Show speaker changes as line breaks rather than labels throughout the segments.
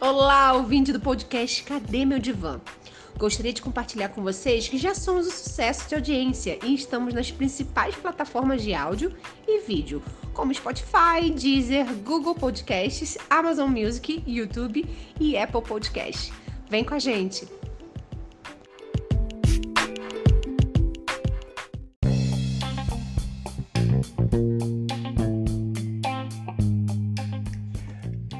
Olá, ouvinte do podcast Cadê Meu Divã? Gostaria de compartilhar com vocês que já somos um sucesso de audiência e estamos nas principais plataformas de áudio e vídeo, como Spotify, Deezer, Google Podcasts, Amazon Music, YouTube e Apple Podcasts. Vem com a gente!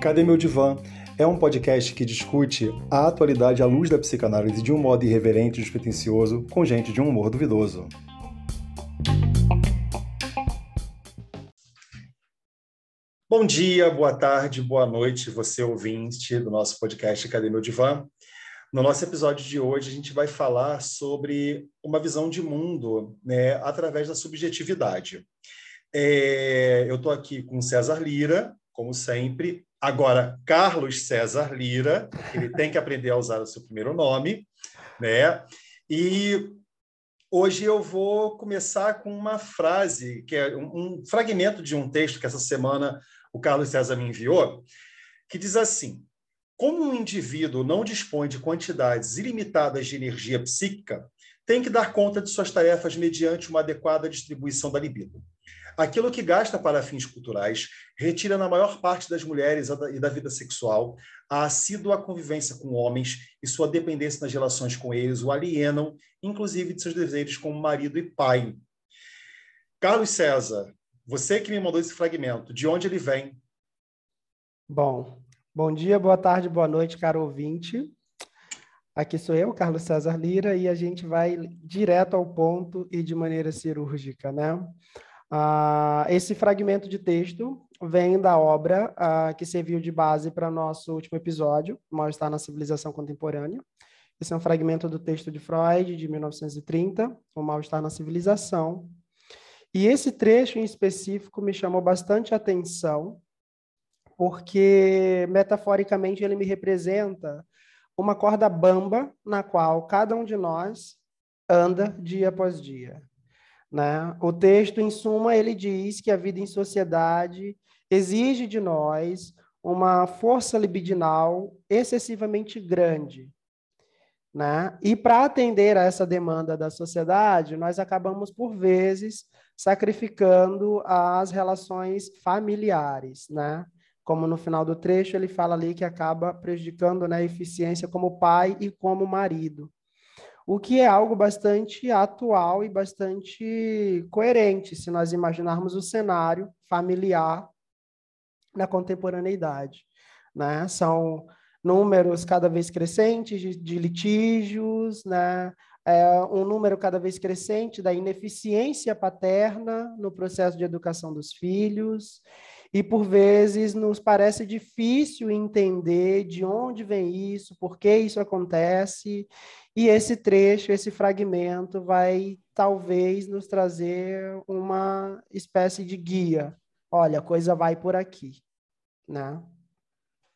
Cadê Meu Divã? É um podcast que discute a atualidade à luz da psicanálise de um modo irreverente e despretensioso, com gente de um humor duvidoso. Bom dia, boa tarde, boa noite, você ouvinte do nosso podcast Cadê Meu Divã? No nosso episódio de hoje, a gente vai falar sobre uma visão de mundo né, através da subjetividade. É, eu estou aqui com César Lira, como sempre, Agora, Carlos César Lira, ele tem que aprender a usar o seu primeiro nome, né? E hoje eu vou começar com uma frase, que é um, fragmento de um texto que essa semana o Carlos César me enviou, que diz assim: Como um indivíduo não dispõe de quantidades ilimitadas de energia psíquica, tem que dar conta de suas tarefas mediante uma adequada distribuição da libido. Aquilo que gasta para fins culturais retira na maior parte das mulheres e da vida sexual a assídua convivência com homens e sua dependência nas relações com eles o alienam, inclusive de seus deveres como marido e pai. Carlos César, você que me mandou esse fragmento, de onde ele vem?
Bom, bom dia, boa tarde, boa noite, caro ouvinte. Aqui sou eu, Carlos César Lira, e a gente vai direto ao ponto e de maneira cirúrgica, né? Ah, esse fragmento de texto vem da obra ah, que serviu de base para nosso último episódio, Mal-Estar na Civilização Contemporânea. Esse é um fragmento do texto de Freud, de 1930, O Mal-Estar na Civilização. E esse trecho em específico me chamou bastante atenção, porque metaforicamente ele me representa uma corda bamba na qual cada um de nós anda dia após dia. Né? O texto, em suma, ele diz que a vida em sociedade exige de nós uma força libidinal excessivamente grande. Né? E para atender a essa demanda da sociedade, nós acabamos, por vezes, sacrificando as relações familiares. Né? Como no final do trecho ele fala ali que acaba prejudicando né, a eficiência como pai e como marido o que é algo bastante atual e bastante coerente, se nós imaginarmos o cenário familiar na contemporaneidade. Né? São números cada vez crescentes de, de litígios, né? É um número cada vez crescente da ineficiência paterna no processo de educação dos filhos, e por vezes nos parece difícil entender de onde vem isso, por que isso acontece, e esse trecho, esse fragmento vai talvez nos trazer uma espécie de guia. Olha, a coisa vai por aqui, né?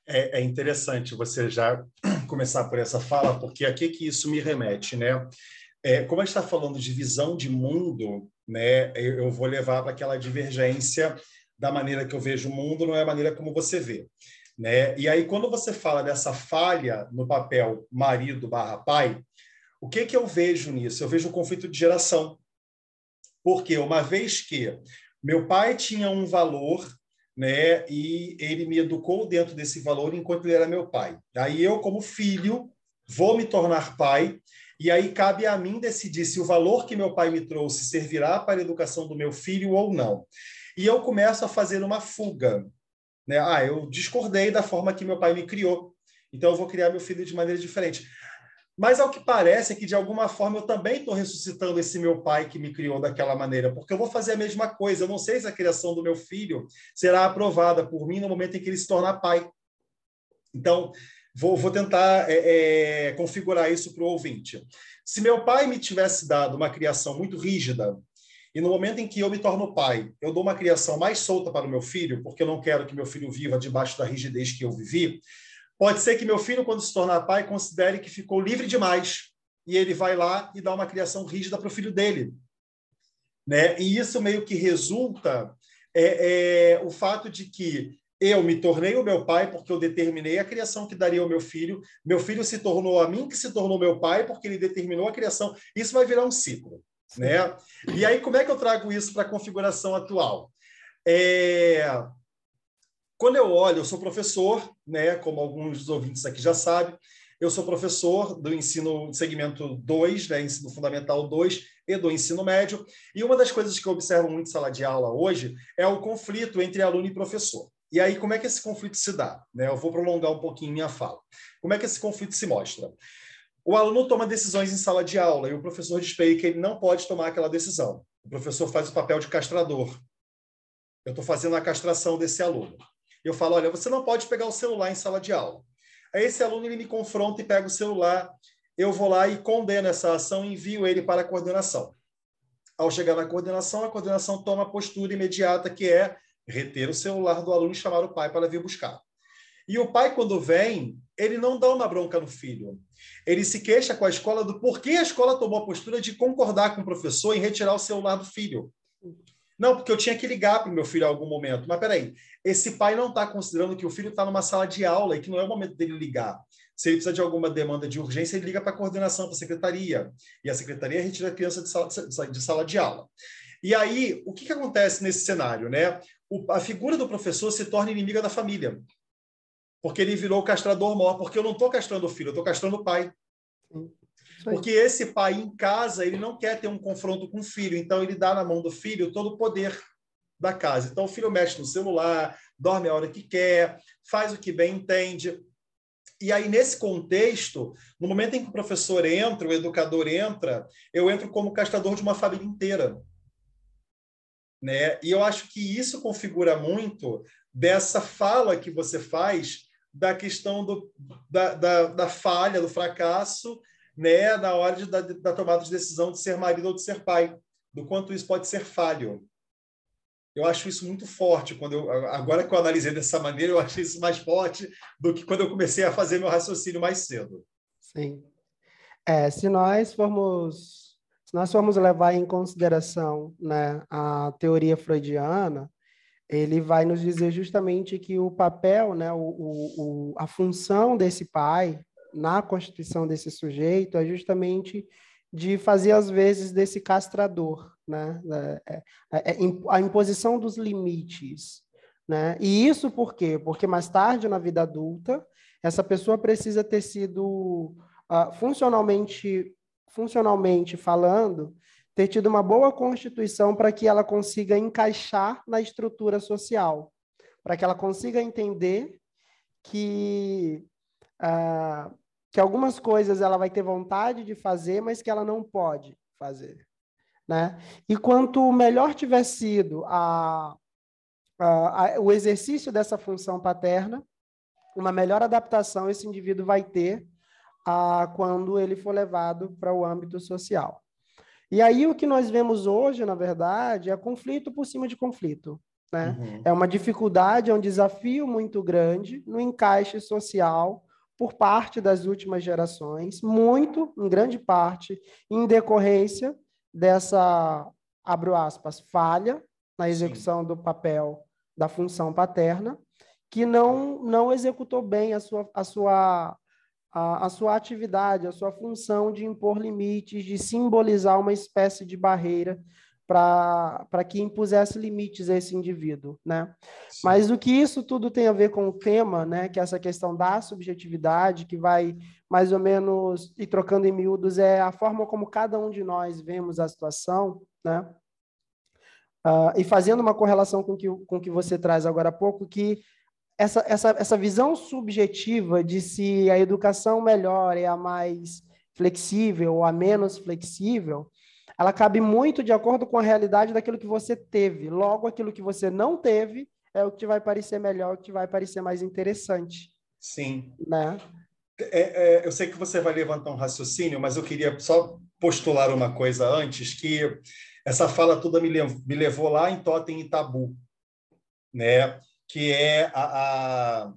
É, é interessante você já começar por essa fala, porque a que que isso me remete, né? É, como a gente está falando de visão de mundo, né? Eu, eu vou levar para aquela divergência da maneira que eu vejo o mundo, não é a maneira como você vê. Né? E aí, quando você fala dessa falha no papel marido barra pai, o que, que eu vejo nisso? Eu vejo o conflito de geração. Porque uma vez que meu pai tinha um valor, né, e ele me educou dentro desse valor enquanto ele era meu pai. Aí eu, como filho, vou me tornar pai, e aí cabe a mim decidir se o valor que meu pai me trouxe servirá para a educação do meu filho ou não. E eu começo a fazer uma fuga. Né? Ah, eu discordei da forma que meu pai me criou, então eu vou criar meu filho de maneira diferente. Mas ao que parece é que, de alguma forma, eu também estou ressuscitando esse meu pai que me criou daquela maneira, porque eu vou fazer a mesma coisa. Eu não sei se a criação do meu filho será aprovada por mim no momento em que ele se tornar pai. Então, vou, vou tentar é, é, configurar isso para o ouvinte. Se meu pai me tivesse dado uma criação muito rígida, e no momento em que eu me torno pai, eu dou uma criação mais solta para o meu filho, porque eu não quero que meu filho viva debaixo da rigidez que eu vivi, Pode ser que meu filho, quando se tornar pai, considere que ficou livre demais e ele vai lá e dá uma criação rígida para o filho dele. Né? E isso meio que resulta é, é, o fato de que eu me tornei o meu pai porque eu determinei a criação que daria ao meu filho. Meu filho se tornou a mim que se tornou meu pai porque ele determinou a criação. Isso vai virar um ciclo, né? E aí como é que eu trago isso para a configuração atual? É... Quando eu olho, eu sou professor, né? Como alguns dos ouvintes aqui já sabem, eu sou professor do ensino segmento 2, né, ensino fundamental 2 e do ensino médio. E uma das coisas que eu observo muito em sala de aula hoje é o conflito entre aluno e professor. E aí, como é que esse conflito se dá? Né? Eu vou prolongar um pouquinho minha fala. Como é que esse conflito se mostra? O aluno toma decisões em sala de aula e o professor ele que ele não pode tomar aquela decisão. O professor faz o papel de castrador. Eu estou fazendo a castração desse aluno. Eu falo, olha, você não pode pegar o celular em sala de aula. Aí esse aluno ele me confronta e pega o celular. Eu vou lá e condeno essa ação e envio ele para a coordenação. Ao chegar na coordenação, a coordenação toma a postura imediata que é reter o celular do aluno e chamar o pai para vir buscar. E o pai, quando vem, ele não dá uma bronca no filho. Ele se queixa com a escola do porquê a escola tomou a postura de concordar com o professor em retirar o celular do filho. Não, porque eu tinha que ligar para o meu filho em algum momento. Mas peraí, esse pai não está considerando que o filho está numa sala de aula e que não é o momento dele ligar. Se ele precisa de alguma demanda de urgência, ele liga para a coordenação, para a secretaria. E a secretaria retira a criança de sala de, sala de aula. E aí, o que, que acontece nesse cenário? Né? o, a figura do professor se torna inimiga da família. Porque ele virou o castrador maior. Porque eu não estou castrando o filho, eu estou castrando o pai. Porque esse pai em casa, ele não quer ter um confronto com o filho, então ele dá na mão do filho todo o poder da casa. Então o filho mexe no celular, dorme a hora que quer, faz o que bem entende. E aí, nesse contexto, no momento em que o professor entra, o educador entra, eu entro como castrador de uma família inteira. Né? E eu acho que isso configura muito dessa fala que você faz da questão do, da, da, da falha, do fracasso, né, na hora de, da, da tomada de decisão de ser marido ou de ser pai, do quanto isso pode ser falho. Eu acho isso muito forte. Quando eu, agora que eu analisei dessa maneira, eu achei isso mais forte do que quando eu comecei a fazer meu raciocínio mais cedo.
Sim. É, se nós formos se nós formos levar em consideração né, a teoria freudiana, ele vai nos dizer justamente que o papel, né, o, o, a função desse pai na constituição desse sujeito é justamente de fazer, às vezes, desse castrador, né? É, é, é, a imposição dos limites. Né? E isso por quê? Porque mais tarde, na vida adulta, essa pessoa precisa ter sido uh, funcionalmente funcionalmente falando, ter tido uma boa constituição para que ela consiga encaixar na estrutura social, para que ela consiga entender que, uh, que algumas coisas ela vai ter vontade de fazer, mas que ela não pode fazer. Né? E quanto melhor tiver sido a, a, a, o exercício dessa função paterna, uma melhor adaptação esse indivíduo vai ter quando ele for levado para o âmbito social. E aí o que nós vemos hoje, na verdade, é conflito por cima de conflito. Né? Uhum. É uma dificuldade, é um desafio muito grande no encaixe social por parte das últimas gerações, muito, em grande parte, em decorrência dessa, abro aspas, falha na execução Sim. do papel da função paterna, que não, não executou bem a sua, a sua a, a sua atividade, a sua função de impor limites, de simbolizar uma espécie de barreira para que impusesse limites a esse indivíduo, né? Mas o que isso tudo tem a ver com o tema, né, que é essa questão da subjetividade, que vai mais ou menos e trocando em miúdos é a forma como cada um de nós vemos a situação, né? Uh, e fazendo uma correlação com que, o com que você traz agora há pouco, que essa, essa, essa visão subjetiva de se a educação melhor é a mais flexível ou a menos flexível, ela cabe muito de acordo com a realidade daquilo que você teve. Logo, aquilo que você não teve é o que te vai parecer melhor, o que te vai parecer mais interessante.
Sim.
Né?
É, é, eu sei que você vai levantar um raciocínio, mas eu queria só postular uma coisa antes, que essa fala toda me, me levou lá em Totem e Tabu, né? Que é a, a,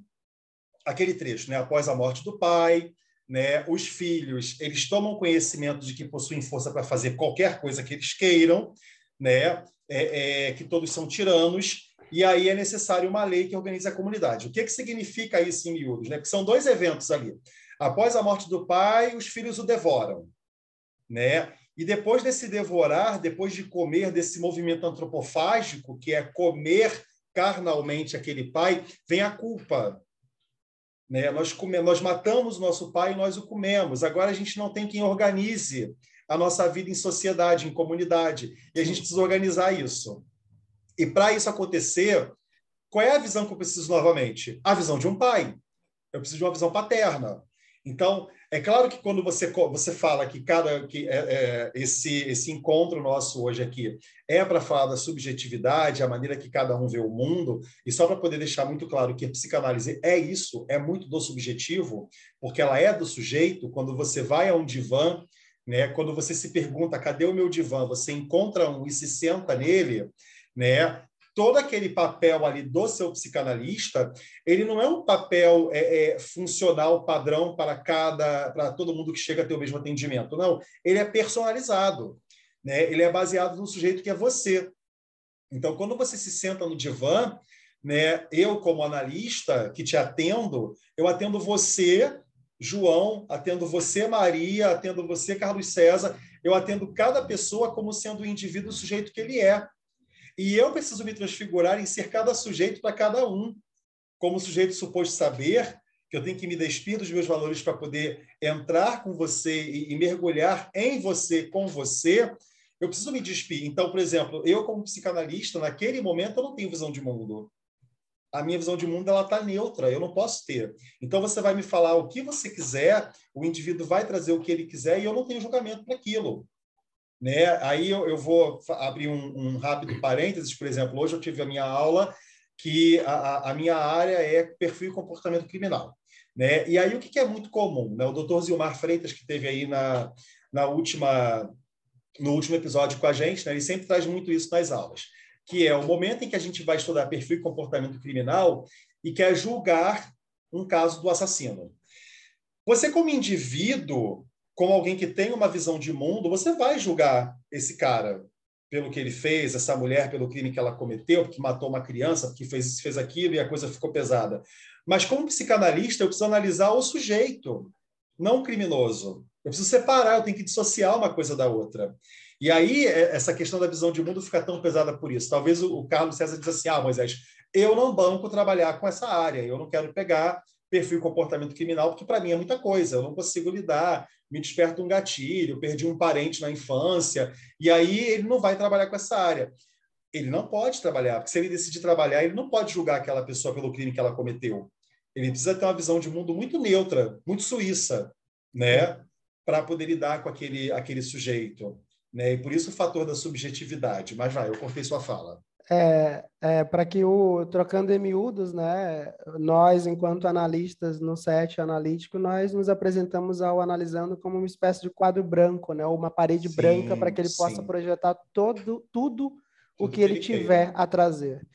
aquele trecho, né? após a morte do pai, né? os filhos eles tomam conhecimento de que possuem força para fazer qualquer coisa que eles queiram, né? É, é, que todos são tiranos, e aí é necessário uma lei que organize a comunidade. O que, que significa isso em miúdos? Né? São dois eventos ali. Após a morte do pai, os filhos o devoram. Né? E depois desse devorar, depois de comer desse movimento antropofágico, que é comer carnalmente aquele pai, vem a culpa. Né? Nós, come, nós matamos nosso pai e nós o comemos. Agora a gente não tem quem organize a nossa vida em sociedade, em comunidade. E a gente precisa organizar isso. E para isso acontecer, qual é a visão que eu preciso novamente? A visão de um pai. Eu preciso de uma visão paterna. Então, é claro que quando você, você fala que cada que é, é, esse, esse encontro nosso hoje aqui é para falar da subjetividade, a maneira que cada um vê o mundo, e só para poder deixar muito claro que a psicanálise é isso, é muito do subjetivo, porque ela é do sujeito, quando você vai a um divã, né, quando você se pergunta cadê o meu divã, você encontra um e se senta nele, né? Todo aquele papel ali do seu psicanalista, ele não é um papel é, é, funcional padrão para cada, para todo mundo que chega a ter o mesmo atendimento. Não, ele é personalizado, né? Ele é baseado no sujeito que é você. Então, quando você se senta no divã, né? Eu como analista que te atendo, eu atendo você João, atendo você, Maria, atendo você, Carlos César, eu atendo cada pessoa como sendo o indivíduo, o sujeito que ele é. E eu preciso me transfigurar em ser cada sujeito para cada um. Como sujeito suposto saber que eu tenho que me despir dos meus valores para poder entrar com você e, e mergulhar em você, com você, eu preciso me despir. Então, por exemplo, eu como psicanalista, naquele momento, eu não tenho visão de mundo. A minha visão de mundo ela está neutra, eu não posso ter. Então você vai me falar o que você quiser, o indivíduo vai trazer o que ele quiser e eu não tenho julgamento para aquilo. Né? Aí eu, eu vou abrir um, um, rápido parênteses, por exemplo, hoje eu tive a minha aula que a, a minha área é perfil e comportamento criminal. Né? E aí o que, que é muito comum? Né? O doutor Zilmar Freitas, que teve aí na, na última, no último episódio com a gente, né? ele sempre traz muito isso nas aulas, que é o momento em que a gente vai estudar perfil e comportamento criminal e quer julgar um caso do assassino. Você, como indivíduo, como alguém que tem uma visão de mundo, você vai julgar esse cara pelo que ele fez, essa mulher pelo crime que ela cometeu, porque matou uma criança, porque fez, fez aquilo e a coisa ficou pesada. Mas como psicanalista, eu preciso analisar o sujeito, não o criminoso. Eu preciso separar, eu tenho que dissociar uma coisa da outra. E aí, é, essa questão da visão de mundo fica tão pesada por isso. Talvez o Carlos César diz assim: ah, Moisés, eu não banco trabalhar com essa área, eu não quero pegar perfil comportamento criminal, porque para mim é muita coisa, eu não consigo lidar, me desperta um gatilho, perdi um parente na infância, e aí ele não vai trabalhar com essa área. Ele não pode trabalhar, porque se ele decidir trabalhar, ele não pode julgar aquela pessoa pelo crime que ela cometeu. Ele precisa ter uma visão de mundo muito neutra, muito suíça, né, para poder lidar com aquele aquele sujeito, né? E por isso o fator da subjetividade. Mas vai, eu cortei sua fala
é, é para que o trocando em miúdos, né, nós enquanto analistas no set analítico, nós nos apresentamos ao analisando como uma espécie de quadro branco, né, uma parede sim, branca para que ele sim. possa projetar todo tudo, tudo o que, que ele tiver a trazer.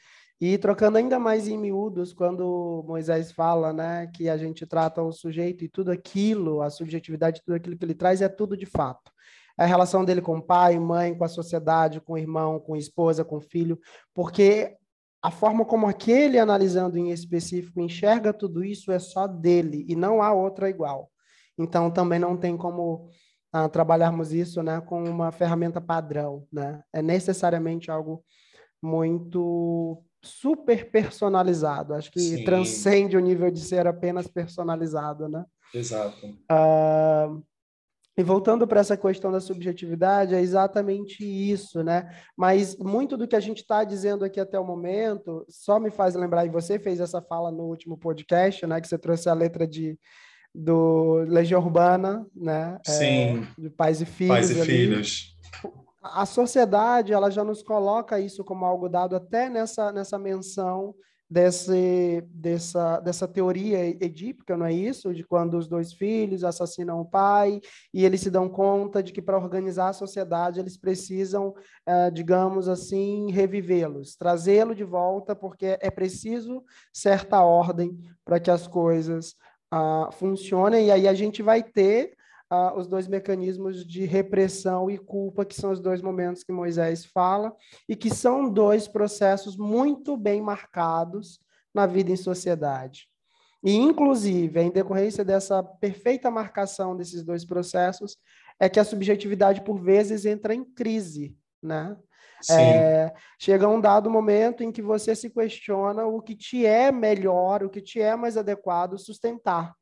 E trocando ainda mais em miúdos, quando Moisés fala, né, que a gente trata o sujeito e tudo aquilo, a subjetividade, tudo aquilo que ele traz é tudo de fato a relação dele com o pai, mãe, com a sociedade, com o irmão, com a esposa, com o filho, porque a forma como aquele analisando em específico enxerga tudo isso é só dele e não há outra igual. Então também não tem como ah, trabalharmos isso, né, com uma ferramenta padrão, né? É necessariamente algo muito super personalizado. Acho que Sim. transcende o nível de ser apenas personalizado, né?
Exato.
Uh, e voltando para essa questão da subjetividade, é exatamente isso, né? Mas muito do que a gente está dizendo aqui até o momento só me faz lembrar, e você fez essa fala no último podcast, né? Que você trouxe a letra de do Legião Urbana, né?
Sim.
É, de pais e filhos.
Pais e ali. filhos.
A sociedade, ela já nos coloca isso como algo dado até nessa, nessa menção desse, dessa, dessa teoria edípica, não é isso? De quando os dois filhos assassinam o pai e eles se dão conta de que para organizar a sociedade eles precisam, eh, digamos assim, revivê-los, trazê-lo de volta, porque é preciso certa ordem para que as coisas ah, funcionem, e aí a gente vai ter os dois mecanismos de repressão e culpa, que são os dois momentos que Moisés fala, e que são dois processos muito bem marcados na vida em sociedade. E, inclusive, em decorrência dessa perfeita marcação desses dois processos, é que a subjetividade, por vezes, entra em crise, né? É, chega um dado momento em que você se questiona o que te é melhor, o que te é mais adequado sustentar.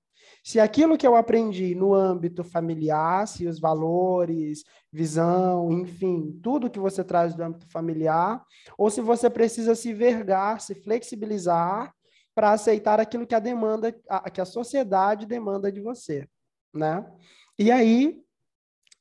Se aquilo que eu aprendi no âmbito familiar, se os valores, visão, enfim, tudo que você traz do âmbito familiar, ou se você precisa se vergar, se flexibilizar para aceitar aquilo que a demanda, a, que a sociedade demanda de você, né? E aí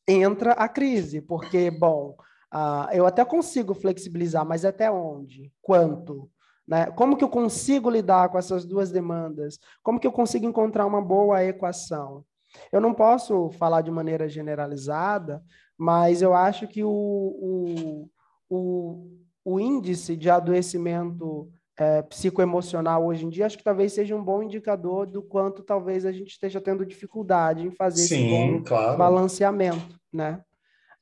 entra a crise, porque, bom, uh, eu até consigo flexibilizar, mas até onde? Quanto? Né? Como que eu consigo lidar com essas duas demandas? Como que eu consigo encontrar uma boa equação? Eu não posso falar de maneira generalizada, mas eu acho que o, o, o, o índice de adoecimento é, psicoemocional hoje em dia, acho que talvez seja um bom indicador do quanto talvez a gente esteja tendo dificuldade em fazer
Sim,
esse bom
claro.
balanceamento, né?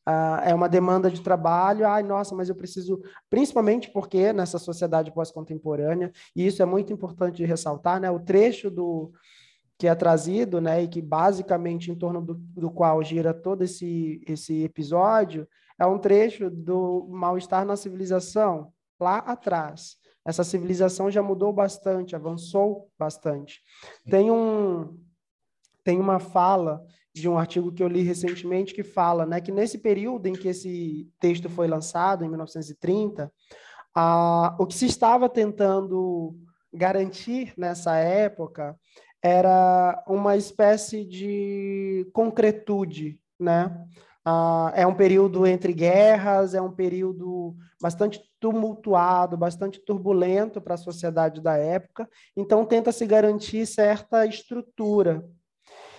Ah, é uma demanda de trabalho, ai, nossa, mas eu preciso, principalmente porque nessa sociedade pós-contemporânea, e isso é muito importante de ressaltar, né? O trecho do que é trazido, né, e que basicamente em torno do, do qual gira todo esse, esse episódio, é um trecho do mal-estar na civilização, lá atrás essa civilização já mudou bastante, avançou bastante. Tem um tem uma fala de um artigo que eu li recentemente que fala, né, que nesse período em que esse texto foi lançado em 1930, a, o que se estava tentando garantir nessa época era uma espécie de concretude, né? É um período entre guerras, é um período bastante tumultuado, bastante turbulento para a sociedade da época, então tenta se garantir certa estrutura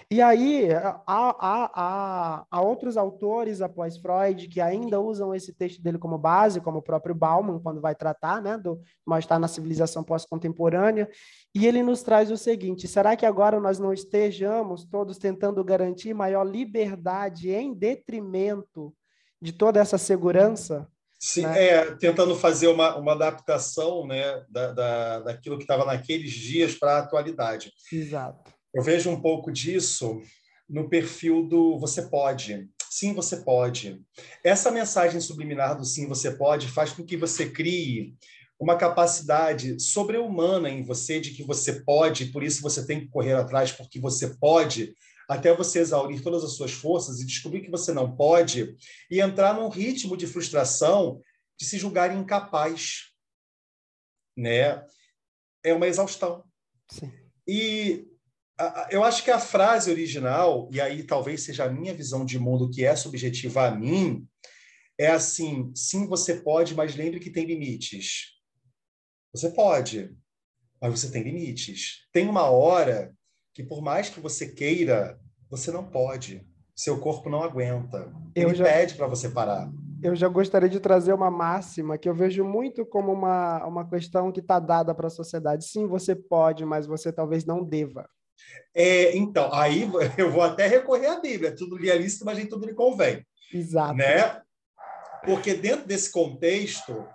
e aí, há, há, há, há, outros autores após Freud que ainda usam esse texto dele como base, como o próprio Bauman, quando vai tratar né, do mal-estar na civilização pós-contemporânea, e ele nos traz o seguinte: será que agora nós não estejamos todos tentando garantir maior liberdade em detrimento de toda essa segurança?
Sim, né? é, tentando fazer uma, uma adaptação né, da, da, daquilo que estava naqueles dias para a atualidade.
Exato.
Eu vejo um pouco disso no perfil do você pode. Sim, você pode. Essa mensagem subliminar do sim, você pode faz com que você crie uma capacidade sobre-humana em você de que você pode, por isso você tem que correr atrás porque você pode, até você exaurir todas as suas forças e descobrir que você não pode e entrar num ritmo de frustração de se julgar incapaz, né? É uma exaustão.
Sim.
E eu acho que a frase original, e aí talvez seja a minha visão de mundo que é subjetiva a mim, é assim: sim, você pode, mas lembre que tem limites. Você pode, mas você tem limites. Tem uma hora que, por mais que você queira, você não pode. Seu corpo não aguenta. Ele já... pede para você parar.
Eu já gostaria de trazer uma máxima que eu vejo muito como uma, uma questão que está dada para a sociedade. Sim, você pode, mas você talvez não deva.
É, então, aí eu vou até recorrer à Bíblia. Tudo lhe é lícito, mas nem tudo lhe convém.
Exato.
Né? Porque dentro desse contexto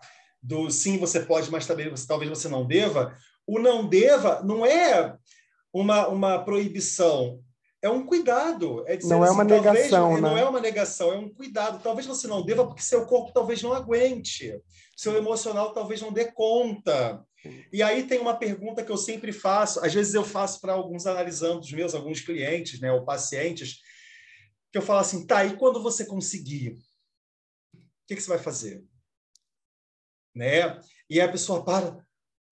do sim, você pode, mas também você, talvez você não deva, o não deva não é uma, uma proibição, é um cuidado. É
não é assim, é uma negação, talvez,
né? Não é uma negação, é um cuidado. Talvez você não deva porque seu corpo talvez não aguente, seu emocional talvez não dê conta. E aí tem uma pergunta que eu sempre faço, às vezes eu faço para alguns analisandos meus, alguns clientes, né, ou pacientes, que eu falo assim, tá, e quando você conseguir, o que, que você vai fazer? Né? E a pessoa para,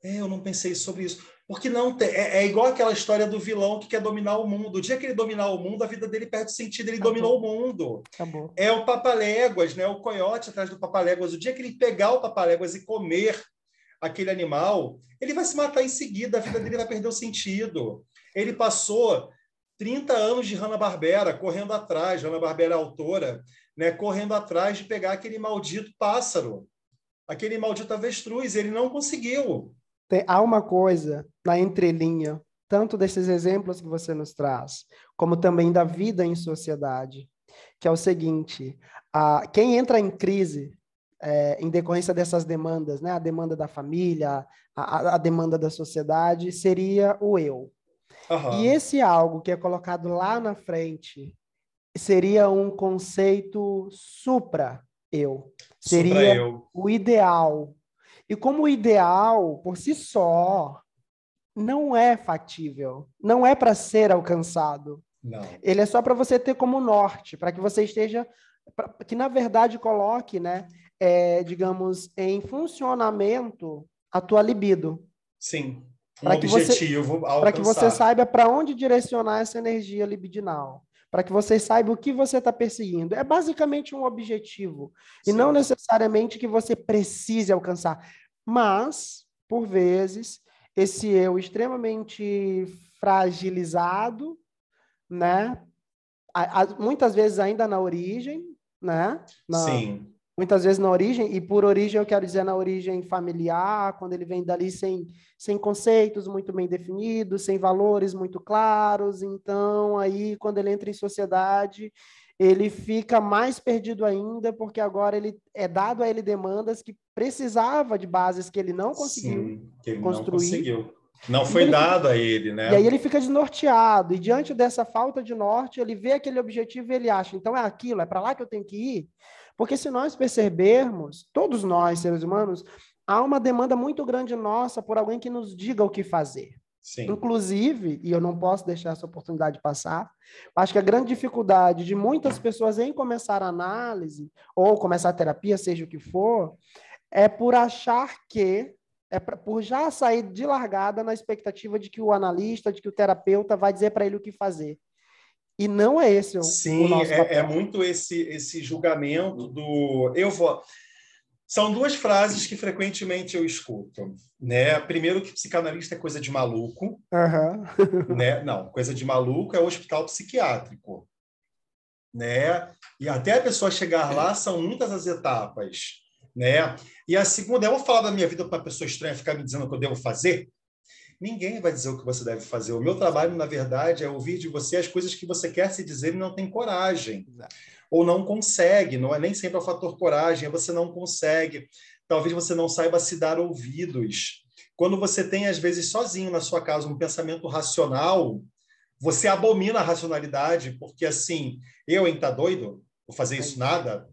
é, eu não pensei sobre isso. Porque não tem, é, é, igual aquela história do vilão que quer dominar o mundo. O dia que ele dominar o mundo, a vida dele perde sentido, ele Acabou. dominou o mundo.
Acabou.
É o papaléguas, né? o coiote atrás do papaléguas. O dia que ele pegar o papaléguas e comer aquele animal, ele vai se matar em seguida, a vida dele vai perder o sentido. Ele passou 30 anos de Hanna-Barbera correndo atrás, Hanna-Barbera é autora, né, correndo atrás de pegar aquele maldito pássaro, aquele maldito avestruz, ele não conseguiu.
Tem, há uma coisa na entrelinha tanto desses exemplos que você nos traz, como também da vida em sociedade, que é o seguinte: a, quem entra em crise é, em decorrência dessas demandas, né, a demanda da família, a, a demanda da sociedade, seria o eu. Uhum. E esse algo que é colocado lá na frente seria um conceito supra-eu. Seria supra -eu. o ideal. E como o ideal, por si só, não é factível, não é para ser alcançado.
Não.
Ele é só para você ter como norte, para que você esteja, pra, que na verdade coloque, né, é, digamos, em funcionamento a tua libido.
Sim. Um pra objetivo
Para que você saiba para onde direcionar essa energia libidinal. Para que você saiba o que você está perseguindo. É basicamente um objetivo. Sim. E não necessariamente que você precise alcançar. Mas, por vezes, esse eu extremamente fragilizado, né? A, a, muitas vezes ainda na origem, né? Na,
Sim.
Muitas vezes na origem, e por origem eu quero dizer na origem familiar, quando ele vem dali sem, sem conceitos muito bem definidos, sem valores muito claros. Então, aí, quando ele entra em sociedade, ele fica mais perdido ainda, porque agora ele é dado a ele demandas que precisava de bases que ele não conseguiu Sim,
que ele construir. Não conseguiu. Não foi ele, dado a ele, né?
E aí ele fica desnorteado, e diante dessa falta de norte, ele vê aquele objetivo e ele acha, então é aquilo, é para lá que eu tenho que ir. Porque se nós percebermos, todos nós, seres humanos, há uma demanda muito grande nossa por alguém que nos diga o que fazer.
Sim.
Inclusive, e eu não posso deixar essa oportunidade passar, acho que a grande dificuldade de muitas pessoas em começar a análise, ou começar a terapia, seja o que for, é por achar que, é por já sair de largada na expectativa de que o analista, de que o terapeuta vai dizer para ele o que fazer. E não é esse o,
Sim,
o nosso
é, é muito esse, esse julgamento do eu vou. São duas frases que frequentemente eu escuto. Né? Primeiro, que psicanalista é coisa de maluco.
Uhum.
né? Não, coisa de maluco é o hospital psiquiátrico. Né? E até a pessoa chegar lá são muitas as etapas. Né? E a segunda, eu vou falar da minha vida para pessoa estranha ficar me dizendo o que eu devo fazer? Ninguém vai dizer o que você deve fazer. O meu trabalho, na verdade, é ouvir de você as coisas que você quer se dizer e não tem coragem. Exato. Ou não consegue. Não é nem sempre o fator coragem, é você não consegue. Talvez você não saiba se dar ouvidos. Quando você tem, às vezes, sozinho na sua casa, um pensamento racional, você abomina a racionalidade, porque assim, eu, hein, tá doido? Vou fazer isso nada?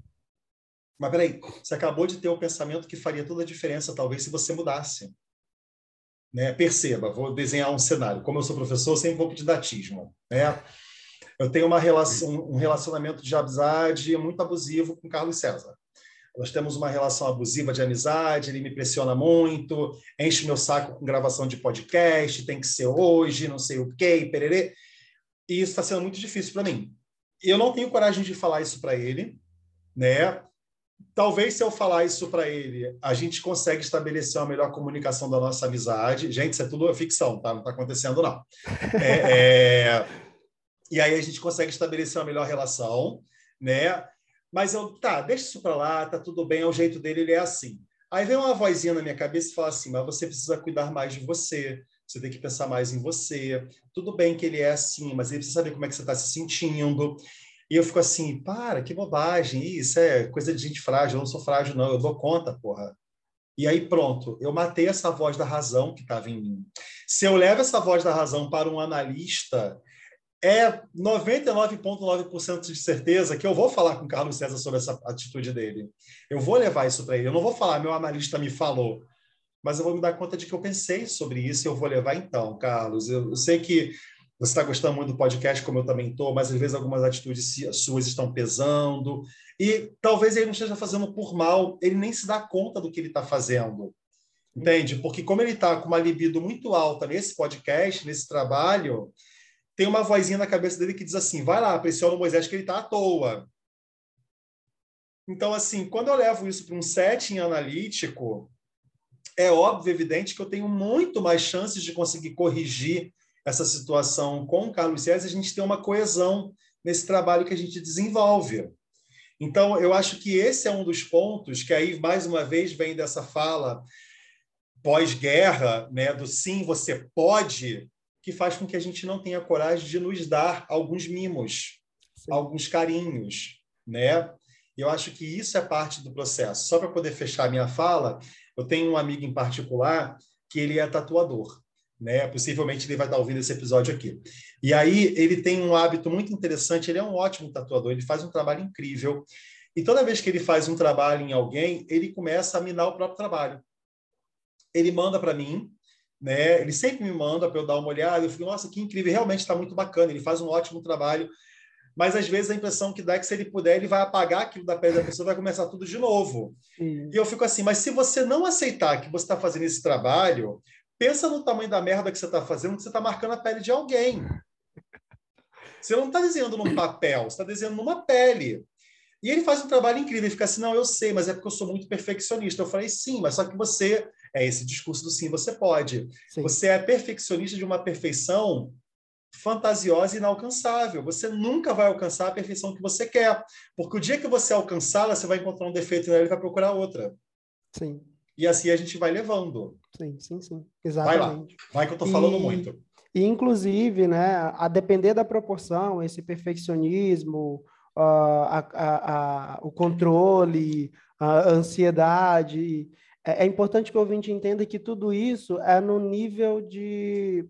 Mas peraí, você acabou de ter um pensamento que faria toda a diferença, talvez, se você mudasse. Né? Perceba, vou desenhar um cenário. Como eu sou professor, sempre vou pedir datismo. Né? Eu tenho uma relação, um relacionamento de amizade muito abusivo com Carlos César. Nós temos uma relação abusiva de amizade, ele me pressiona muito, enche meu saco com gravação de podcast, tem que ser hoje, não sei o quê, pererê. E isso está sendo muito difícil para mim. Eu não tenho coragem de falar isso para ele, né? Talvez se eu falar isso para ele, a gente consegue estabelecer uma melhor comunicação da nossa amizade. Gente, isso é tudo ficção, tá? Não está acontecendo, não. É, é... E aí a gente consegue estabelecer uma melhor relação, né? Mas eu, tá, deixa isso para lá, tá tudo bem, é o jeito dele, ele é assim. Aí vem uma vozinha na minha cabeça e fala assim: mas você precisa cuidar mais de você, você tem que pensar mais em você. Tudo bem que ele é assim, mas ele precisa saber como é que você está se sentindo. E eu fico assim, para, que bobagem, isso é coisa de gente frágil, eu não sou frágil, não, eu dou conta, porra. E aí pronto, eu matei essa voz da razão que estava em mim. Se eu levo essa voz da razão para um analista, é 99,9% de certeza que eu vou falar com o Carlos César sobre essa atitude dele. Eu vou levar isso para ele. Eu não vou falar, meu analista me falou, mas eu vou me dar conta de que eu pensei sobre isso e eu vou levar então, Carlos. Eu, eu sei que você está gostando muito do podcast, como eu também estou, mas às vezes algumas atitudes suas estão pesando. E talvez ele não esteja fazendo por mal, ele nem se dá conta do que ele está fazendo. Entende? Porque como ele está com uma libido muito alta nesse podcast, nesse trabalho, tem uma vozinha na cabeça dele que diz assim: vai lá, pressiona o Moisés que ele está à toa. Então, assim, quando eu levo isso para um setting analítico, é óbvio, evidente, que eu tenho muito mais chances de conseguir corrigir essa situação com o Carlos César, a gente tem uma coesão nesse trabalho que a gente desenvolve. Então, eu acho que esse é um dos pontos que aí, mais uma vez, vem dessa fala pós-guerra, né, do sim, você pode, que faz com que a gente não tenha coragem de nos dar alguns mimos, Sim. alguns carinhos, né? Eu acho que isso é parte do processo. Só para poder fechar a minha fala, eu tenho um amigo em particular que ele é tatuador, né? Possivelmente ele vai estar ouvindo esse episódio aqui. E aí ele tem um hábito muito interessante, ele é um ótimo tatuador, ele faz um trabalho incrível. E toda vez que ele faz um trabalho em alguém, ele começa a minar o próprio trabalho. Ele manda para mim, né? Ele sempre me manda para eu dar uma olhada. Eu fico, nossa, que incrível, realmente está muito bacana. Ele faz um ótimo trabalho mas às vezes a impressão que dá é que se ele puder, ele vai apagar aquilo da pele da pessoa, vai começar tudo de novo. Sim. E eu fico assim, mas se você não aceitar que você está fazendo esse trabalho, pensa no tamanho da merda que você está fazendo, que você está marcando a pele de alguém. Você não está desenhando num papel, você está desenhando numa pele. E ele faz um trabalho incrível, ele fica assim, não, eu sei, mas é porque eu sou muito perfeccionista. Eu falei, sim, mas só que você, é esse discurso do sim, você pode. Sim. Você é perfeccionista de uma perfeição fantasiosa e inalcançável. Você nunca vai alcançar a perfeição que você quer, porque o dia que você alcançá-la, você vai encontrar um defeito nela e vai procurar outra.
Sim.
E assim a gente vai levando.
Sim, sim, sim. Exatamente.
Vai lá. Vai que eu estou falando e, muito.
E, inclusive, né, a depender da proporção, esse perfeccionismo, uh, a, a, a, o controle, a ansiedade, é, é importante que o ouvinte entenda que tudo isso é no nível de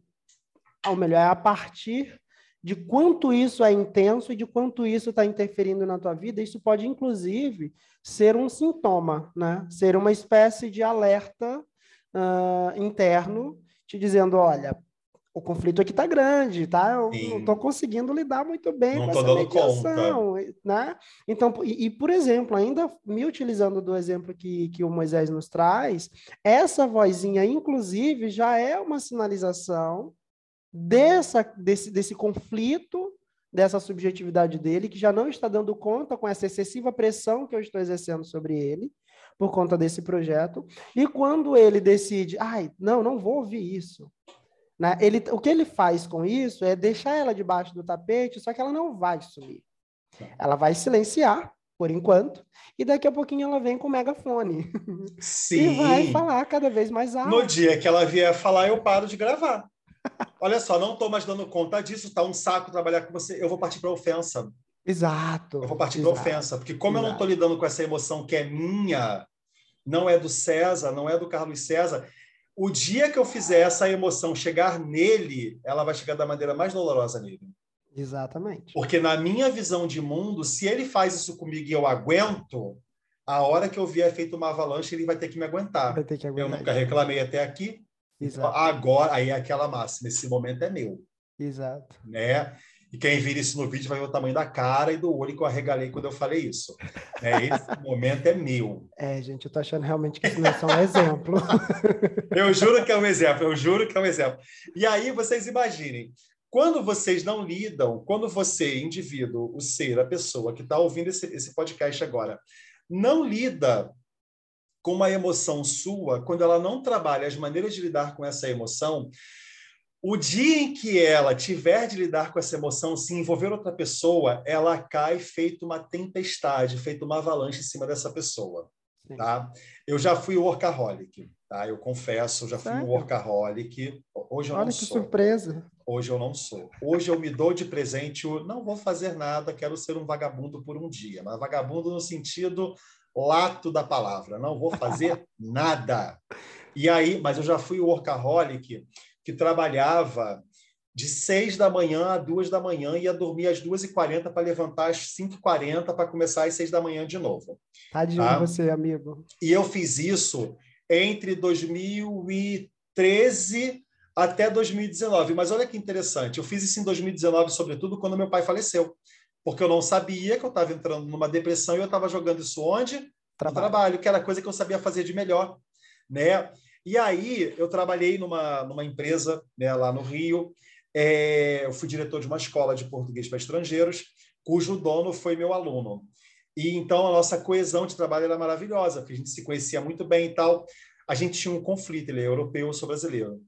ou melhor, é a partir de quanto isso é intenso e de quanto isso está interferindo na tua vida. Isso pode, inclusive, ser um sintoma, né? Ser uma espécie de alerta uh, interno, te dizendo, olha, o conflito aqui está grande, tá? Eu Sim. não estou conseguindo lidar muito bem não com essa mediação, conta. né? Então, e, e, por exemplo, ainda me utilizando do exemplo que, que o Moisés nos traz, essa vozinha, inclusive, já é uma sinalização dessa, desse, desse conflito, dessa subjetividade dele, que já não está dando conta com essa excessiva pressão que eu estou exercendo sobre ele, por conta desse projeto. E quando ele decide, ai, não, não vou ouvir isso. Né? Ele, o que ele faz com isso é deixar ela debaixo do tapete, só que ela não vai sumir. Ela vai silenciar, por enquanto, e daqui a pouquinho ela vem com o megafone.
Sim.
e vai falar cada vez mais alto.
No dia que ela vier falar, eu paro de gravar. Olha só, não estou mais dando conta disso, tá um saco trabalhar com você, eu vou partir para ofensa.
Exato.
Eu vou partir
para
ofensa, porque como exato. eu não estou lidando com essa emoção que é minha, não é do César, não é do Carlos César, o dia que eu fizer essa emoção chegar nele, ela vai chegar da maneira mais dolorosa nele.
Exatamente.
Porque na minha visão de mundo, se ele faz isso comigo e eu aguento, a hora que eu vier feito uma avalanche, ele vai ter que me aguentar.
Vai ter que aguentar.
Eu nunca reclamei até aqui, Exato. Agora, aí é aquela máxima, esse momento é meu.
Exato.
Né? E quem vira isso no vídeo vai ver o tamanho da cara e do olho que eu arregalei quando eu falei isso. É, esse momento é meu.
É, gente, eu tô achando realmente que isso não é só um exemplo.
eu juro que é um exemplo, eu juro que é um exemplo. E aí, vocês imaginem, quando vocês não lidam, quando você, indivíduo, o ser, a pessoa que está ouvindo esse, esse podcast agora, não lida com uma emoção sua, quando ela não trabalha as maneiras de lidar com essa emoção, o dia em que ela tiver de lidar com essa emoção, se envolver outra pessoa, ela cai feito uma tempestade, feito uma avalanche em cima dessa pessoa. Tá? Eu já fui workaholic, tá? Eu confesso, eu já fui um workaholic. Hoje eu
Olha
não
que
sou.
surpresa.
Hoje eu não sou. Hoje eu me dou de presente o não vou fazer nada, quero ser um vagabundo por um dia. Mas vagabundo no sentido lato da palavra, não vou fazer nada. E aí, mas eu já fui o workaholic que trabalhava de seis da manhã a duas da manhã e ia dormir às duas e quarenta para levantar às cinco e quarenta para começar às seis da manhã de novo.
Tadinho tá? você, amigo.
E eu fiz isso entre 2013 até 2019. Mas olha que interessante, eu fiz isso em 2019, sobretudo quando meu pai faleceu porque eu não sabia que eu estava entrando numa depressão e eu estava jogando isso onde? Trabalho. No trabalho, que era a coisa que eu sabia fazer de melhor, né? E aí eu trabalhei numa, numa empresa né, lá no Rio, é, eu fui diretor de uma escola de português para estrangeiros, cujo dono foi meu aluno. E então a nossa coesão de trabalho era maravilhosa, porque a gente se conhecia muito bem e tal. A gente tinha um conflito, ele é europeu, eu sou brasileiro.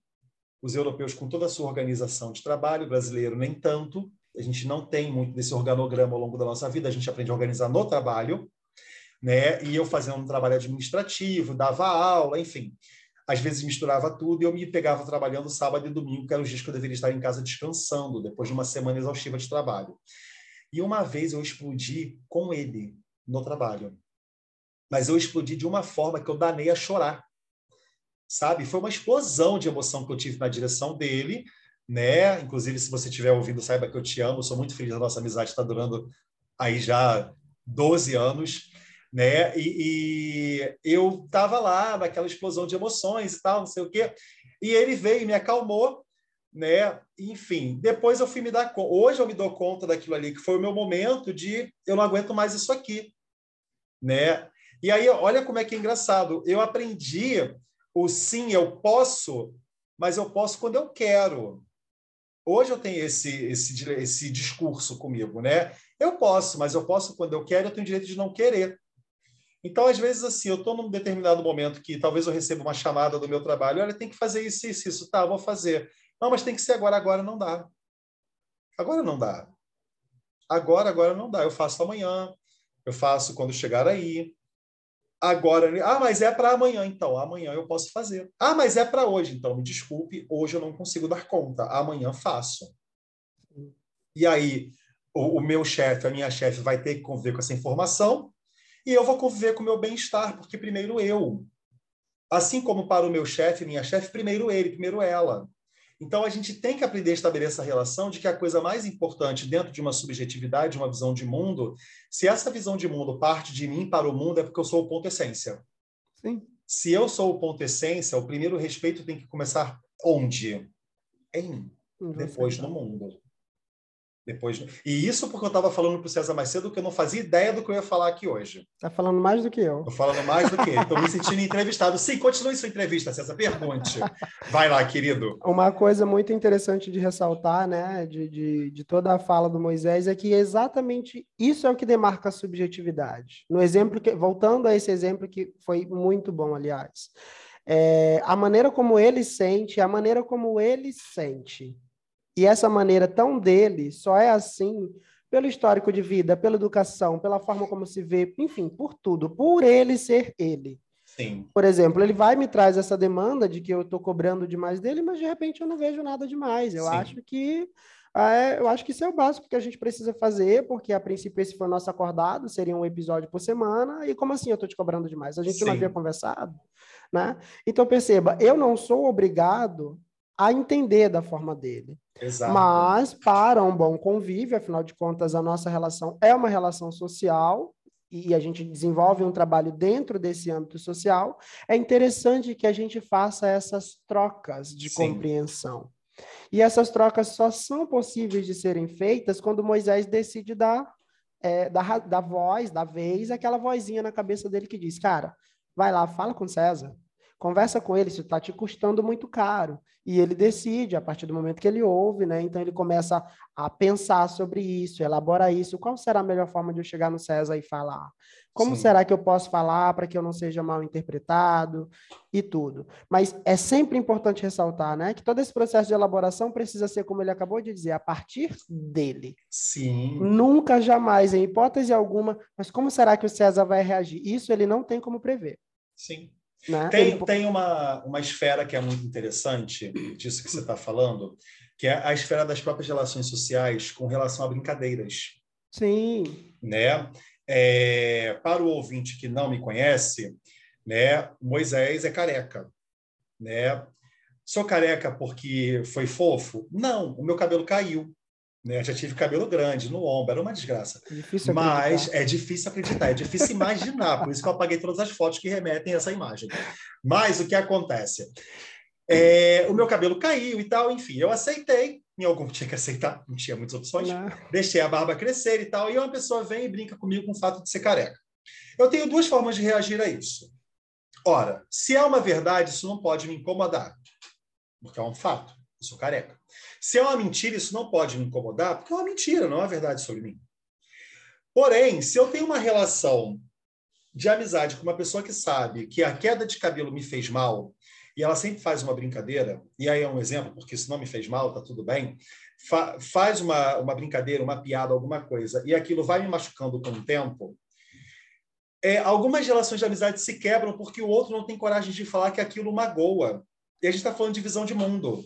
Os europeus com toda a sua organização de trabalho, brasileiro nem tanto, a gente não tem muito desse organograma ao longo da nossa vida, a gente aprende a organizar no trabalho, né? E eu fazendo um trabalho administrativo, dava aula, enfim. às vezes misturava tudo e eu me pegava trabalhando sábado e domingo, que eram os dias que eu deveria estar em casa descansando, depois de uma semana exaustiva de trabalho. E uma vez eu explodi com ele no trabalho. Mas eu explodi de uma forma que eu danei a chorar. Sabe? Foi uma explosão de emoção que eu tive na direção dele, né? Inclusive, se você estiver ouvindo, saiba que eu te amo, sou muito feliz da nossa amizade, está durando aí já 12 anos né? E, e eu estava lá naquela explosão de emoções e tal, não sei o quê. E ele veio e me acalmou, né? Enfim, depois eu fui me dar conta. Hoje eu me dou conta daquilo ali, que foi o meu momento de eu não aguento mais isso aqui, né? E aí, olha como é que é engraçado. Eu aprendi o sim, eu posso, mas eu posso quando eu quero. Hoje eu tenho esse, esse, esse discurso comigo, né? Eu posso, mas eu posso quando eu quero, eu tenho o direito de não querer. Então, às vezes, assim, eu estou num determinado momento que talvez eu receba uma chamada do meu trabalho, olha, tem que fazer isso, isso, isso, tá, vou fazer. Não, mas tem que ser agora, agora não dá. Agora não dá. Agora, agora não dá. Eu faço amanhã, eu faço quando chegar aí. Agora, ah, mas é para amanhã, então amanhã eu posso fazer. Ah, mas é para hoje, então me desculpe, hoje eu não consigo dar conta, amanhã faço. E aí, o, o meu chefe, a minha chefe vai ter que conviver com essa informação, e eu vou conviver com o meu bem-estar, porque primeiro eu. Assim como para o meu chefe, minha chefe, primeiro ele, primeiro ela. Então a gente tem que aprender a estabelecer essa relação de que a coisa mais importante dentro de uma subjetividade, uma visão de mundo, se essa visão de mundo parte de mim para o mundo, é porque eu sou o ponto essência.
Sim.
Se eu sou o ponto essência, o primeiro respeito tem que começar onde? Em mim. Depois no mundo. Depois, e isso porque eu estava falando para o César mais cedo que eu não fazia ideia do que eu ia falar aqui hoje.
Está falando mais do que eu.
Estou falando mais do que ele. Estou me sentindo entrevistado. Sim, continue sua entrevista, César. Pergunte. Vai lá, querido.
Uma coisa muito interessante de ressaltar, né, de, de, de toda a fala do Moisés, é que exatamente isso é o que demarca a subjetividade. No exemplo que, voltando a esse exemplo que foi muito bom, aliás, é, a maneira como ele sente, a maneira como ele sente e essa maneira tão dele só é assim pelo histórico de vida, pela educação, pela forma como se vê, enfim, por tudo, por ele ser ele.
Sim.
Por exemplo, ele vai me traz essa demanda de que eu estou cobrando demais dele, mas de repente eu não vejo nada demais. Eu Sim. acho que é, eu acho que isso é o básico que a gente precisa fazer, porque a princípio esse foi o nosso acordado, seria um episódio por semana, e como assim eu estou te cobrando demais? A gente Sim. não havia conversado, né? Então perceba, eu não sou obrigado a entender da forma dele.
Exato.
Mas para um bom convívio, afinal de contas, a nossa relação é uma relação social e a gente desenvolve um trabalho dentro desse âmbito social, é interessante que a gente faça essas trocas de Sim. compreensão. E essas trocas só são possíveis de serem feitas quando Moisés decide dar, é, dar voz, da vez, aquela vozinha na cabeça dele que diz: Cara, vai lá, fala com César. Conversa com ele, isso está te custando muito caro. E ele decide, a partir do momento que ele ouve, né? Então ele começa a pensar sobre isso, elabora isso. Qual será a melhor forma de eu chegar no César e falar? Como Sim. será que eu posso falar para que eu não seja mal interpretado e tudo? Mas é sempre importante ressaltar, né, que todo esse processo de elaboração precisa ser, como ele acabou de dizer, a partir dele.
Sim.
Nunca, jamais, em hipótese alguma. Mas como será que o César vai reagir? Isso ele não tem como prever.
Sim. Né? Tem, Ele... tem uma, uma esfera que é muito interessante disso que você está falando, que é a esfera das próprias relações sociais com relação a brincadeiras.
Sim.
Né? É, para o ouvinte que não me conhece, né, Moisés é careca. Né? Sou careca porque foi fofo? Não, o meu cabelo caiu. Né? Já tive cabelo grande no ombro, era uma desgraça.
Difícil
Mas é difícil acreditar, é difícil imaginar, por isso que eu apaguei todas as fotos que remetem a essa imagem. Mas o que acontece? É, o meu cabelo caiu e tal, enfim, eu aceitei, em algum tinha que aceitar, não tinha muitas opções, não. deixei a barba crescer e tal, e uma pessoa vem e brinca comigo com o fato de ser careca. Eu tenho duas formas de reagir a isso. Ora, se é uma verdade, isso não pode me incomodar, porque é um fato, eu sou careca. Se é uma mentira, isso não pode me incomodar, porque é uma mentira, não é uma verdade sobre mim. Porém, se eu tenho uma relação de amizade com uma pessoa que sabe que a queda de cabelo me fez mal, e ela sempre faz uma brincadeira, e aí é um exemplo, porque isso não me fez mal, tá tudo bem, fa faz uma, uma brincadeira, uma piada, alguma coisa, e aquilo vai me machucando com o tempo, é, algumas relações de amizade se quebram porque o outro não tem coragem de falar que aquilo magoa. E a gente está falando de visão de mundo.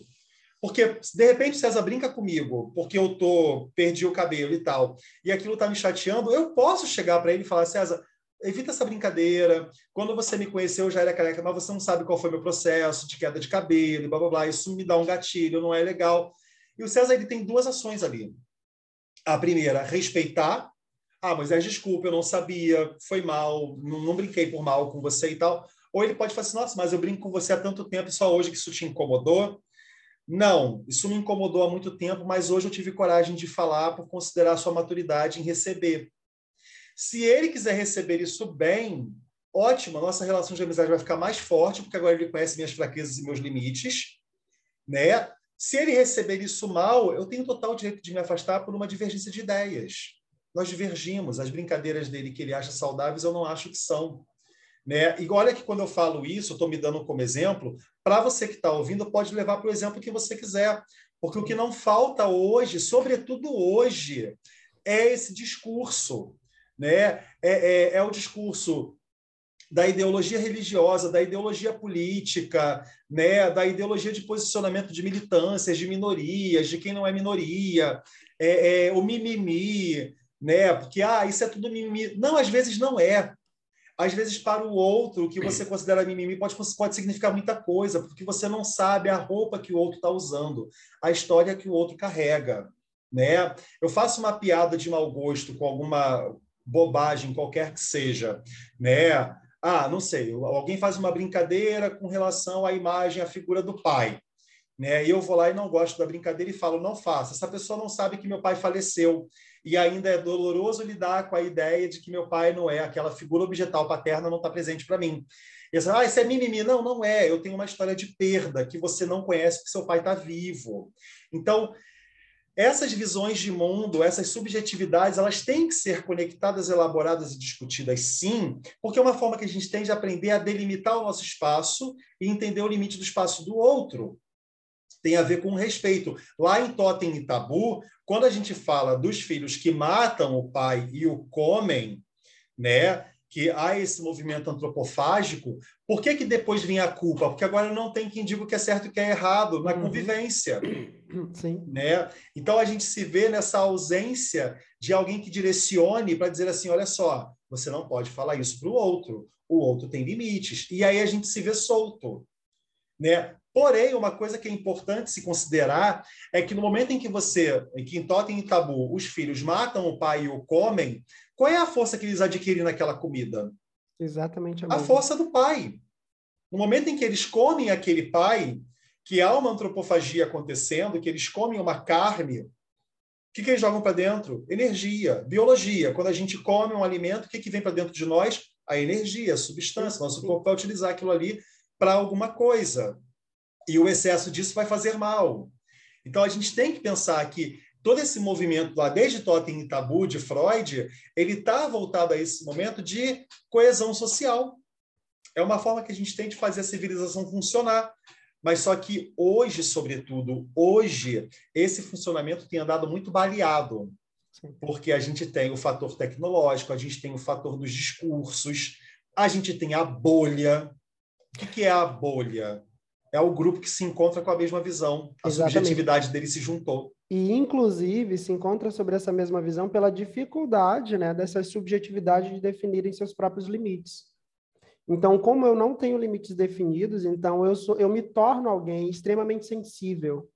Porque, de repente, César brinca comigo, porque eu tô perdi o cabelo e tal, e aquilo está me chateando, eu posso chegar para ele e falar, César, evita essa brincadeira. Quando você me conheceu, eu já era careca, mas você não sabe qual foi meu processo de queda de cabelo, blá blá blá. Isso me dá um gatilho, não é legal. E o César ele tem duas ações ali. A primeira, respeitar. Ah, mas é desculpa, eu não sabia, foi mal, não, não brinquei por mal com você e tal. Ou ele pode falar assim, nossa, mas eu brinco com você há tanto tempo e só hoje que isso te incomodou. Não, isso me incomodou há muito tempo, mas hoje eu tive coragem de falar por considerar sua maturidade em receber. Se ele quiser receber isso bem, ótimo, a nossa relação de amizade vai ficar mais forte, porque agora ele conhece minhas fraquezas e meus limites, né? Se ele receber isso mal, eu tenho total direito de me afastar por uma divergência de ideias. Nós divergimos, as brincadeiras dele que ele acha saudáveis, eu não acho que são. Né? E olha que quando eu falo isso, estou me dando como exemplo, para você que está ouvindo, pode levar para o exemplo que você quiser. Porque o que não falta hoje, sobretudo hoje, é esse discurso. Né? É, é, é o discurso da ideologia religiosa, da ideologia política, né, da ideologia de posicionamento de militâncias, de minorias, de quem não é minoria, é, é, o mimimi, né, porque ah, isso é tudo mimimi. Não, às vezes não é. Às vezes, para o outro, o que você considera mimimi pode, pode significar muita coisa, porque você não sabe a roupa que o outro está usando, a história que o outro carrega. Né? Eu faço uma piada de mau gosto com alguma bobagem, qualquer que seja, né? Ah, não sei, alguém faz uma brincadeira com relação à imagem, à figura do pai. Né? E eu vou lá e não gosto da brincadeira e falo, não faça. Essa pessoa não sabe que meu pai faleceu e ainda é doloroso lidar com a ideia de que meu pai não é aquela figura objetal paterna, não está presente para mim. E você, ah, isso é mimimi. Não, não é. Eu tenho uma história de perda que você não conhece porque seu pai está vivo. Então, essas visões de mundo, essas subjetividades, elas têm que ser conectadas, elaboradas e discutidas, sim, porque é uma forma que a gente tem de aprender a delimitar o nosso espaço e entender o limite do espaço do outro. Tem a ver com respeito. Lá em Totem e Tabu, quando a gente fala dos filhos que matam o pai e o comem, né? que há esse movimento antropofágico, por que, que depois vem a culpa? Porque agora não tem quem diga o que é certo e o que é errado na uhum. convivência. Sim. Né? Então a gente se vê nessa ausência de alguém que direcione para dizer assim: olha só, você não pode falar isso para o outro, o outro tem limites. E aí a gente se vê solto. Né? Porém, uma coisa que é importante se considerar é que no momento em que você, em que em Totem e Tabu, os filhos matam o pai e o comem, qual é a força que eles adquirem naquela comida?
Exatamente
a, a força do pai. No momento em que eles comem aquele pai, que há uma antropofagia acontecendo, que eles comem uma carne, o que, que eles jogam para dentro? Energia, biologia. Quando a gente come um alimento, o que, que vem para dentro de nós? A energia, a substância. Nosso corpo vai utilizar aquilo ali para alguma coisa. E o excesso disso vai fazer mal. Então a gente tem que pensar que todo esse movimento lá, desde Totem e Tabu, de Freud, ele está voltado a esse momento de coesão social. É uma forma que a gente tem de fazer a civilização funcionar. Mas só que hoje, sobretudo, hoje, esse funcionamento tem andado muito baleado. Porque a gente tem o fator tecnológico, a gente tem o fator dos discursos, a gente tem a bolha. O que é a bolha? É o grupo que se encontra com a mesma visão. A Exatamente. subjetividade dele se juntou.
E, inclusive, se encontra sobre essa mesma visão pela dificuldade né, dessas subjetividades de definirem seus próprios limites. Então, como eu não tenho limites definidos, então eu, sou, eu me torno alguém extremamente sensível.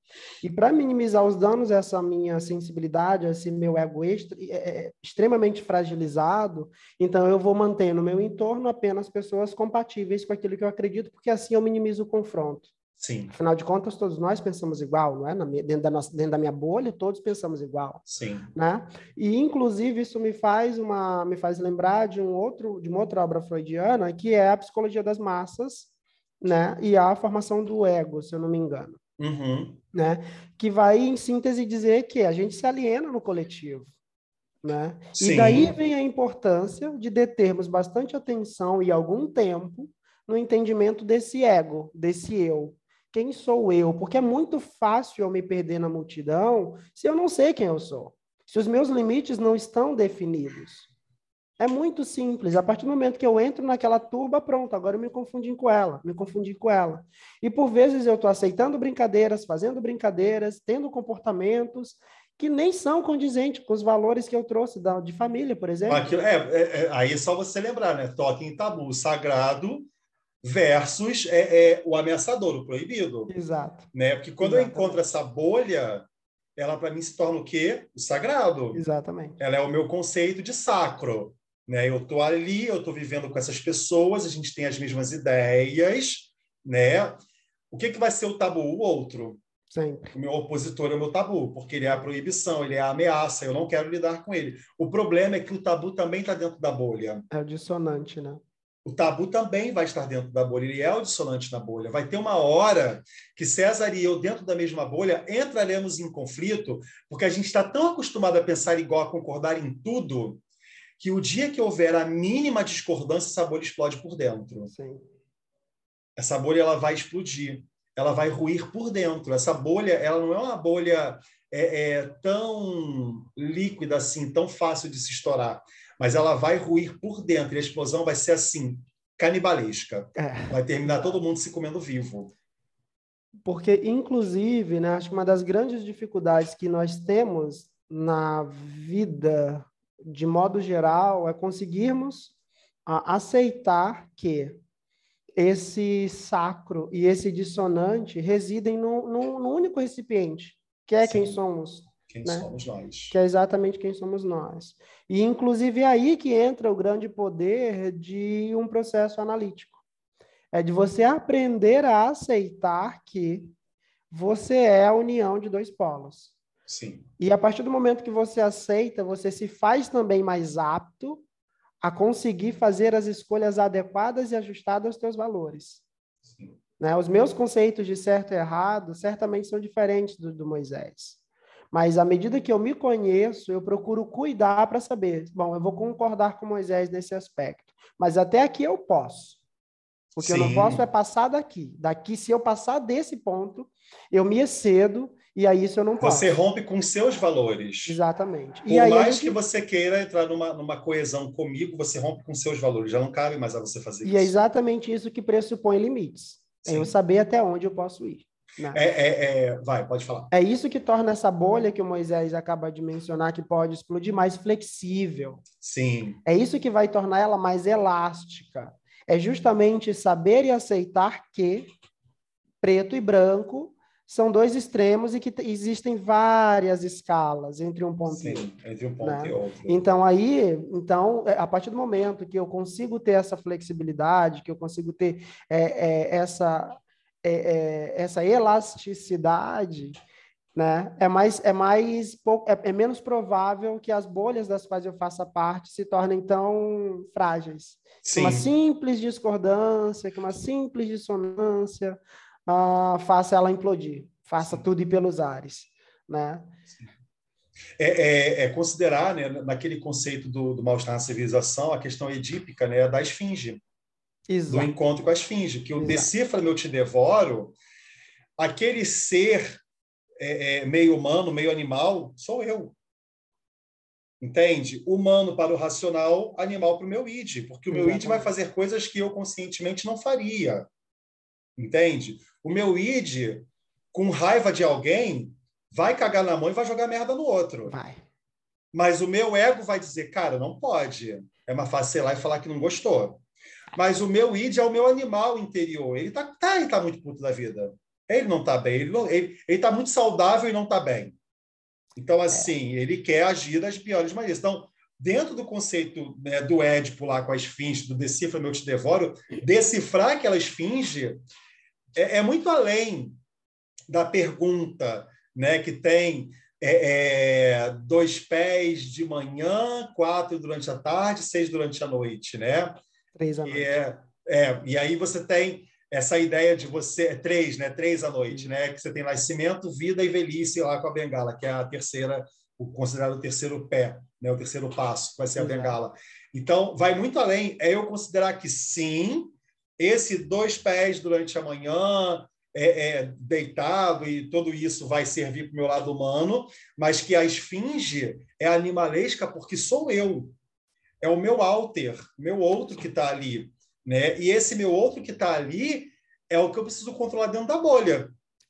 E para minimizar os danos dessa minha sensibilidade, esse meu ego extra, é, é, extremamente fragilizado, então eu vou manter no meu entorno apenas pessoas compatíveis com aquilo que eu acredito, porque assim eu minimizo o confronto.
Sim.
Afinal de contas, todos nós pensamos igual, não é? Na, dentro, da nossa, dentro da minha bolha, todos pensamos igual.
Sim.
Né? E, inclusive, isso me faz, uma, me faz lembrar de, um outro, de uma outra obra freudiana, que é a Psicologia das Massas, né? e a formação do ego, se eu não me engano.
Uhum.
Né? Que vai, em síntese, dizer que a gente se aliena no coletivo. Né? Sim. E daí vem a importância de determos bastante atenção e algum tempo no entendimento desse ego, desse eu, quem sou eu? Porque é muito fácil eu me perder na multidão se eu não sei quem eu sou. Se os meus limites não estão definidos. É muito simples. A partir do momento que eu entro naquela turba, pronto, agora eu me confundi com ela, me confundi com ela. E por vezes eu estou aceitando brincadeiras, fazendo brincadeiras, tendo comportamentos que nem são condizentes com os valores que eu trouxe da, de família, por exemplo.
Aquilo, é, é, é, aí é só você lembrar, né? Toque em tabu sagrado versus é, é, o ameaçador, o proibido.
Exato.
Né? Porque quando Exatamente. eu encontro essa bolha, ela para mim se torna o quê? O sagrado.
Exatamente.
Ela é o meu conceito de sacro. Né? Eu estou ali, eu estou vivendo com essas pessoas, a gente tem as mesmas ideias, né? O que, que vai ser o tabu? O outro.
Sempre.
O meu opositor é o meu tabu, porque ele é a proibição, ele é a ameaça, eu não quero lidar com ele. O problema é que o tabu também está dentro da bolha.
É o dissonante, né?
O tabu também vai estar dentro da bolha, ele é o dissonante na bolha. Vai ter uma hora que César e eu, dentro da mesma bolha, entraremos em conflito, porque a gente está tão acostumado a pensar igual, a concordar em tudo, que o dia que houver a mínima discordância, essa bolha explode por dentro.
Sim.
Essa bolha ela vai explodir, ela vai ruir por dentro. Essa bolha, ela não é uma bolha é, é, tão líquida assim, tão fácil de se estourar, mas ela vai ruir por dentro. E a explosão vai ser assim, canibalesca. É. Vai terminar todo mundo se comendo vivo.
Porque, inclusive, né, acho que uma das grandes dificuldades que nós temos na vida de modo geral, é conseguirmos aceitar que esse sacro e esse dissonante residem num, num, único recipiente, que é Sim. quem somos.
Quem né? somos nós.
Que é exatamente quem somos nós. E, inclusive, é aí que entra o grande poder de um processo analítico. É de você aprender a aceitar que você é a união de dois polos.
Sim.
E a partir do momento que você aceita, você se faz também mais apto a conseguir fazer as escolhas adequadas e ajustadas aos teus valores. Sim. Né? Os meus conceitos de certo e errado certamente são diferentes do, do Moisés. Mas à medida que eu me conheço, eu procuro cuidar para saber, bom, eu vou concordar com Moisés nesse aspecto, mas até aqui eu posso. O que Sim. eu não posso é passar daqui. Daqui, se eu passar desse ponto, eu me excedo e aí isso eu não posso.
Você rompe com seus valores.
Exatamente.
Por
e
mais gente... que você queira entrar numa, numa coesão comigo, você rompe com seus valores. Já não cabe mais a você fazer
e
isso.
E é exatamente isso que pressupõe limites. Sim. É eu saber até onde eu posso ir.
Né? É, é, é, vai, pode falar.
É isso que torna essa bolha que o Moisés acaba de mencionar, que pode explodir, mais flexível.
Sim.
É isso que vai tornar ela mais elástica. É justamente saber e aceitar que preto e branco são dois extremos e que existem várias escalas entre um ponto
Sim,
e outro.
entre um ponto né? e outro.
Então, aí, então, é, a partir do momento que eu consigo ter essa flexibilidade, que eu consigo ter é, é, essa, é, é, essa elasticidade, né? É mais, é mais é, é, menos provável que as bolhas das quais eu faça parte se tornem tão frágeis.
Sim.
Uma simples discordância, que uma simples dissonância, uh, faça ela implodir, faça Sim. tudo ir pelos ares, né?
É, é, é, considerar, né, naquele conceito do, do mal-estar na civilização, a questão edípica né, da esfinge, Exato. do encontro com a esfinge, que o decifra-me, eu te devoro, aquele ser é, é, meio humano, meio animal, sou eu. Entende? Humano para o racional, animal para o meu id, porque o meu id vai fazer coisas que eu conscientemente não faria. Entende? O meu id, com raiva de alguém, vai cagar na mão e vai jogar merda no outro.
Vai.
Mas o meu ego vai dizer, cara, não pode. É fácil ir lá e falar que não gostou. Mas o meu id é o meu animal interior. Ele tá, tá, ele tá muito puto da vida. Ele não tá bem. Ele, não, ele, ele tá muito saudável e não tá bem. Então, assim, é. ele quer agir das piores maneiras. Então, dentro do conceito né, do Édipo lá com a esfinge, do decifra meu te devoro, decifrar aquela esfinge é, é muito além da pergunta né, que tem é, é, dois pés de manhã, quatro durante a tarde, seis durante a noite, né?
Três à noite.
E, é, é, e aí você tem essa ideia de você três, né? Três à noite, né? Que você tem nascimento, vida e velhice lá com a bengala, que é a terceira, o considerado o terceiro pé, né? O terceiro passo, que vai ser a bengala. Então, vai muito além. É eu considerar que sim, esse dois pés durante a manhã, é, é, deitado e tudo isso vai servir para o meu lado humano, mas que a esfinge é animalesca porque sou eu. É o meu alter, meu outro que está ali. Né? E esse meu outro que está ali é o que eu preciso controlar dentro da bolha.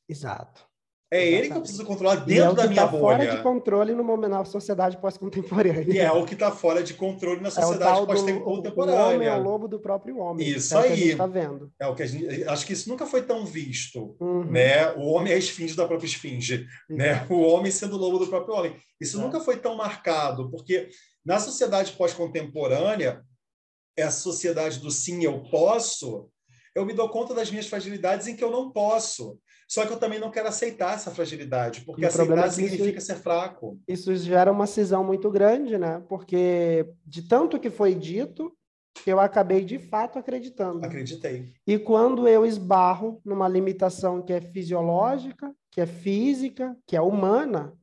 Exato.
É Exatamente. ele que eu preciso controlar dentro é da minha tá bolha.
fora de controle no momento, na sociedade pós-contemporânea.
E é o que está fora de controle na é sociedade é pós-contemporânea.
O homem é o lobo do próprio homem.
Isso
é
aí. O que
a gente está vendo.
É o que a gente, acho que isso nunca foi tão visto. Uhum. Né? O homem é a esfinge da própria esfinge. Né? O homem sendo o lobo do próprio homem. Isso é. nunca foi tão marcado, porque na sociedade pós-contemporânea, a sociedade do sim, eu posso, eu me dou conta das minhas fragilidades em que eu não posso. Só que eu também não quero aceitar essa fragilidade, porque aceitar é significa isso, ser fraco.
Isso gera uma cisão muito grande, né? Porque de tanto que foi dito, eu acabei de fato acreditando.
Acreditei.
E quando eu esbarro numa limitação que é fisiológica, que é física, que é humana,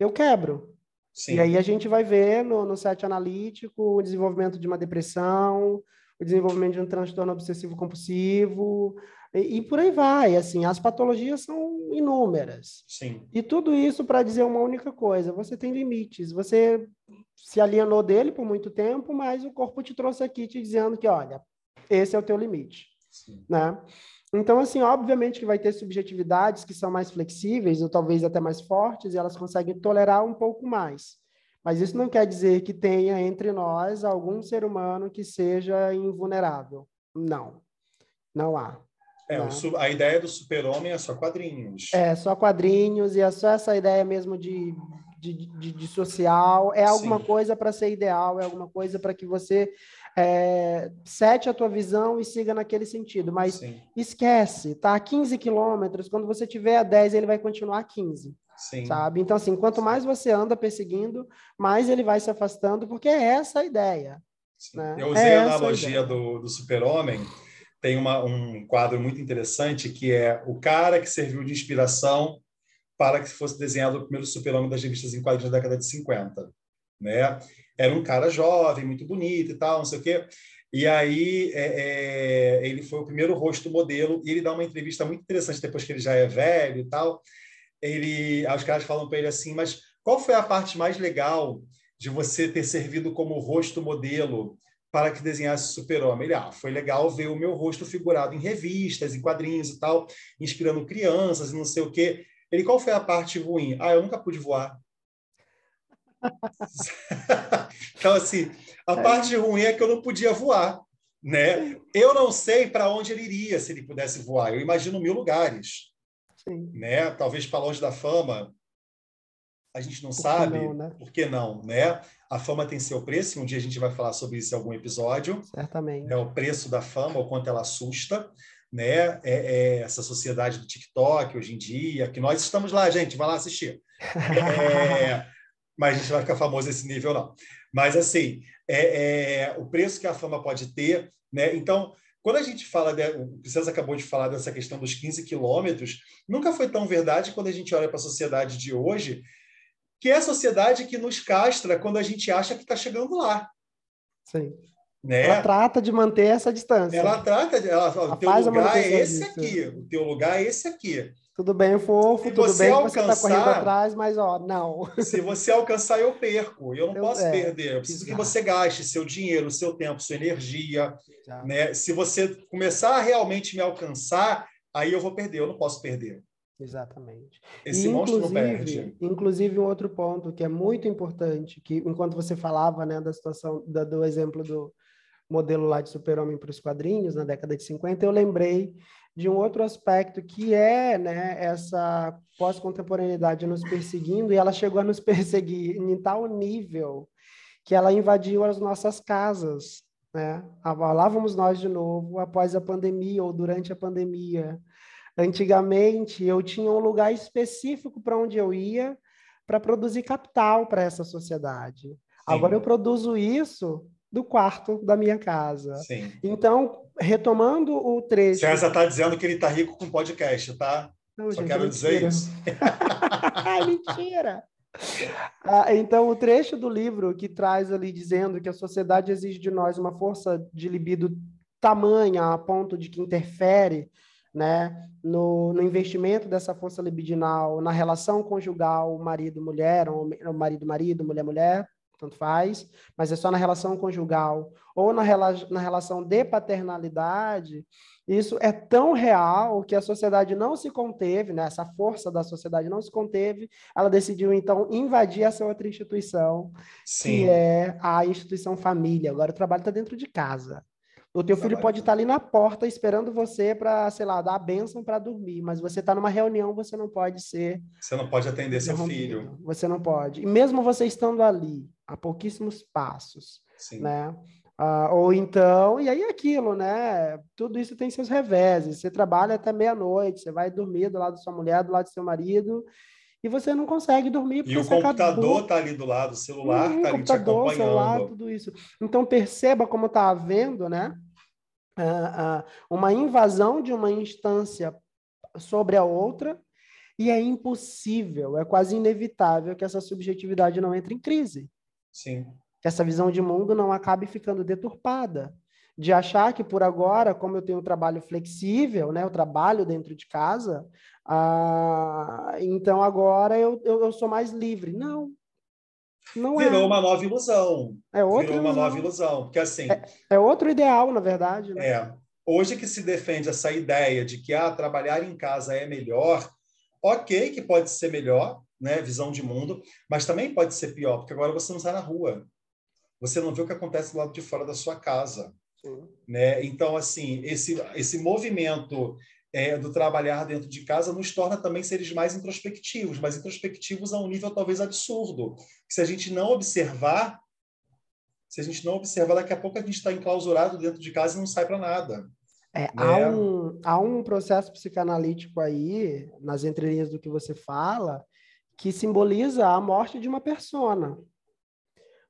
eu quebro. Sim. E aí a gente vai ver no, no set analítico o desenvolvimento de uma depressão, o desenvolvimento de um transtorno obsessivo compulsivo, e, e, por aí vai, assim, as patologias são inúmeras.
Sim.
E tudo isso para dizer uma única coisa: você tem limites. Você se alienou dele por muito tempo, mas o corpo te trouxe aqui te dizendo que, olha, esse é o teu limite, Sim. né? Então, assim, obviamente que vai ter subjetividades que são mais flexíveis ou talvez até mais fortes e elas conseguem tolerar um pouco mais. Mas isso não quer dizer que tenha entre nós algum ser humano que seja invulnerável. Não, não há.
É, né? o, a ideia do super-homem é só quadrinhos.
É, só quadrinhos, e é só essa ideia mesmo de, de, de, de social. É alguma Sim. coisa para ser ideal, é alguma coisa para que você é, sete a tua visão e siga naquele sentido. Mas Sim. esquece, tá a 15 quilômetros, quando você tiver a 10, ele vai continuar a 15. Sim. Sabe? Então, assim, quanto mais você anda perseguindo, mais ele vai se afastando, porque é essa a ideia.
Né? Eu usei é a analogia a do, do super-homem tem uma, um quadro muito interessante que é o cara que serviu de inspiração para que fosse desenhado o primeiro super-homem das revistas em quadrinhos da década de 50. Né? Era um cara jovem, muito bonito e tal, não sei o quê. E aí é, é, ele foi o primeiro rosto modelo e ele dá uma entrevista muito interessante depois que ele já é velho e tal. Ele, os caras falam para ele assim, mas qual foi a parte mais legal de você ter servido como rosto modelo para que desenhasse super-homem. Ele, ah, foi legal ver o meu rosto figurado em revistas, em quadrinhos e tal, inspirando crianças e não sei o quê. Ele, qual foi a parte ruim? Ah, eu nunca pude voar. então, assim, a é. parte ruim é que eu não podia voar, né? Eu não sei para onde ele iria se ele pudesse voar. Eu imagino mil lugares, Sim. né? Talvez para longe da fama, a gente não por sabe não, né? por que não, né? A fama tem seu preço, um dia a gente vai falar sobre isso em algum episódio.
Certamente.
É o preço da fama, o quanto ela assusta, né? É, é essa sociedade do TikTok hoje em dia, que nós estamos lá, gente, vai lá assistir. É, mas a gente vai ficar famoso nesse nível, não. Mas, assim, é, é, o preço que a fama pode ter, né? Então, quando a gente fala, de, o César acabou de falar dessa questão dos 15 quilômetros, nunca foi tão verdade quando a gente olha para a sociedade de hoje, que é a sociedade que nos castra quando a gente acha que está chegando lá.
Sim. Né? Ela trata de manter essa distância.
Ela trata de. Ela fala, o teu lugar é esse disso. aqui. O teu lugar é esse aqui.
Tudo bem, fofo, se tudo bem alcançar, você está correndo atrás, mas ó, não.
Se você alcançar, eu perco. Eu não eu, posso é, perder. Eu preciso exato. que você gaste seu dinheiro, seu tempo, sua energia. Né? Se você começar a realmente me alcançar, aí eu vou perder. Eu não posso perder.
Exatamente.
Esse e, monstro não perde.
Inclusive, um outro ponto que é muito importante, que enquanto você falava né, da situação, da, do exemplo do modelo lá de super-homem para os quadrinhos, na década de 50, eu lembrei de um outro aspecto que é né, essa pós-contemporaneidade nos perseguindo, e ela chegou a nos perseguir em tal nível que ela invadiu as nossas casas. Né? Lá vamos nós de novo, após a pandemia ou durante a pandemia. Antigamente, eu tinha um lugar específico para onde eu ia para produzir capital para essa sociedade. Sim. Agora eu produzo isso do quarto da minha casa.
Sim.
Então, retomando o trecho.
César está dizendo que ele está rico com podcast, tá? Não, Só gente, quero mentira. dizer isso.
mentira! Ah, então, o trecho do livro que traz ali dizendo que a sociedade exige de nós uma força de libido tamanha a ponto de que interfere né, no, no, investimento dessa força libidinal, na relação conjugal, marido-mulher, ou marido-marido, mulher-mulher, tanto faz, mas é só na relação conjugal ou na, rela na relação de paternalidade, isso é tão real que a sociedade não se conteve, né? essa força da sociedade não se conteve, ela decidiu então invadir essa outra instituição, Sim. que é a instituição família. Agora o trabalho está dentro de casa. O teu filho pode estar tá ali na porta esperando você para, sei lá, dar a bênção para dormir, mas você está numa reunião, você não pode ser.
Você não pode atender seu filho.
Você não pode. E mesmo você estando ali, a pouquíssimos passos, Sim. né? Ah, ou então, e aí é aquilo, né? Tudo isso tem seus reveses. Você trabalha até meia-noite, você vai dormir do lado da sua mulher, do lado do seu marido, e você não consegue dormir.
E o computador está ali do lado, o celular está ali te acompanhando. Celular,
tudo isso. Então perceba como está havendo, né? Uma invasão de uma instância sobre a outra, e é impossível, é quase inevitável que essa subjetividade não entre em crise.
Sim.
Que essa visão de mundo não acabe ficando deturpada. De achar que por agora, como eu tenho um trabalho flexível, né, eu trabalho dentro de casa, ah, então agora eu, eu, eu, sou mais livre. Não. Não
Virou é. uma nova ilusão. É outra Virou ilusão. uma nova ilusão. Porque assim.
É, é outro ideal, na verdade.
Né? É. Hoje que se defende essa ideia de que ah, trabalhar em casa é melhor, ok, que pode ser melhor, né, visão de mundo, mas também pode ser pior, porque agora você não sai na rua. Você não vê o que acontece do lado de fora da sua casa. Sim. Né? Então, assim, esse, esse movimento é, do trabalhar dentro de casa nos torna também seres mais introspectivos, mas introspectivos a um nível talvez absurdo. Se a gente não observar, se a gente não observar, daqui a pouco a gente está enclausurado dentro de casa e não sai para nada.
É, né? há, um, há um processo psicanalítico aí, nas entrelinhas do que você fala, que simboliza a morte de uma persona.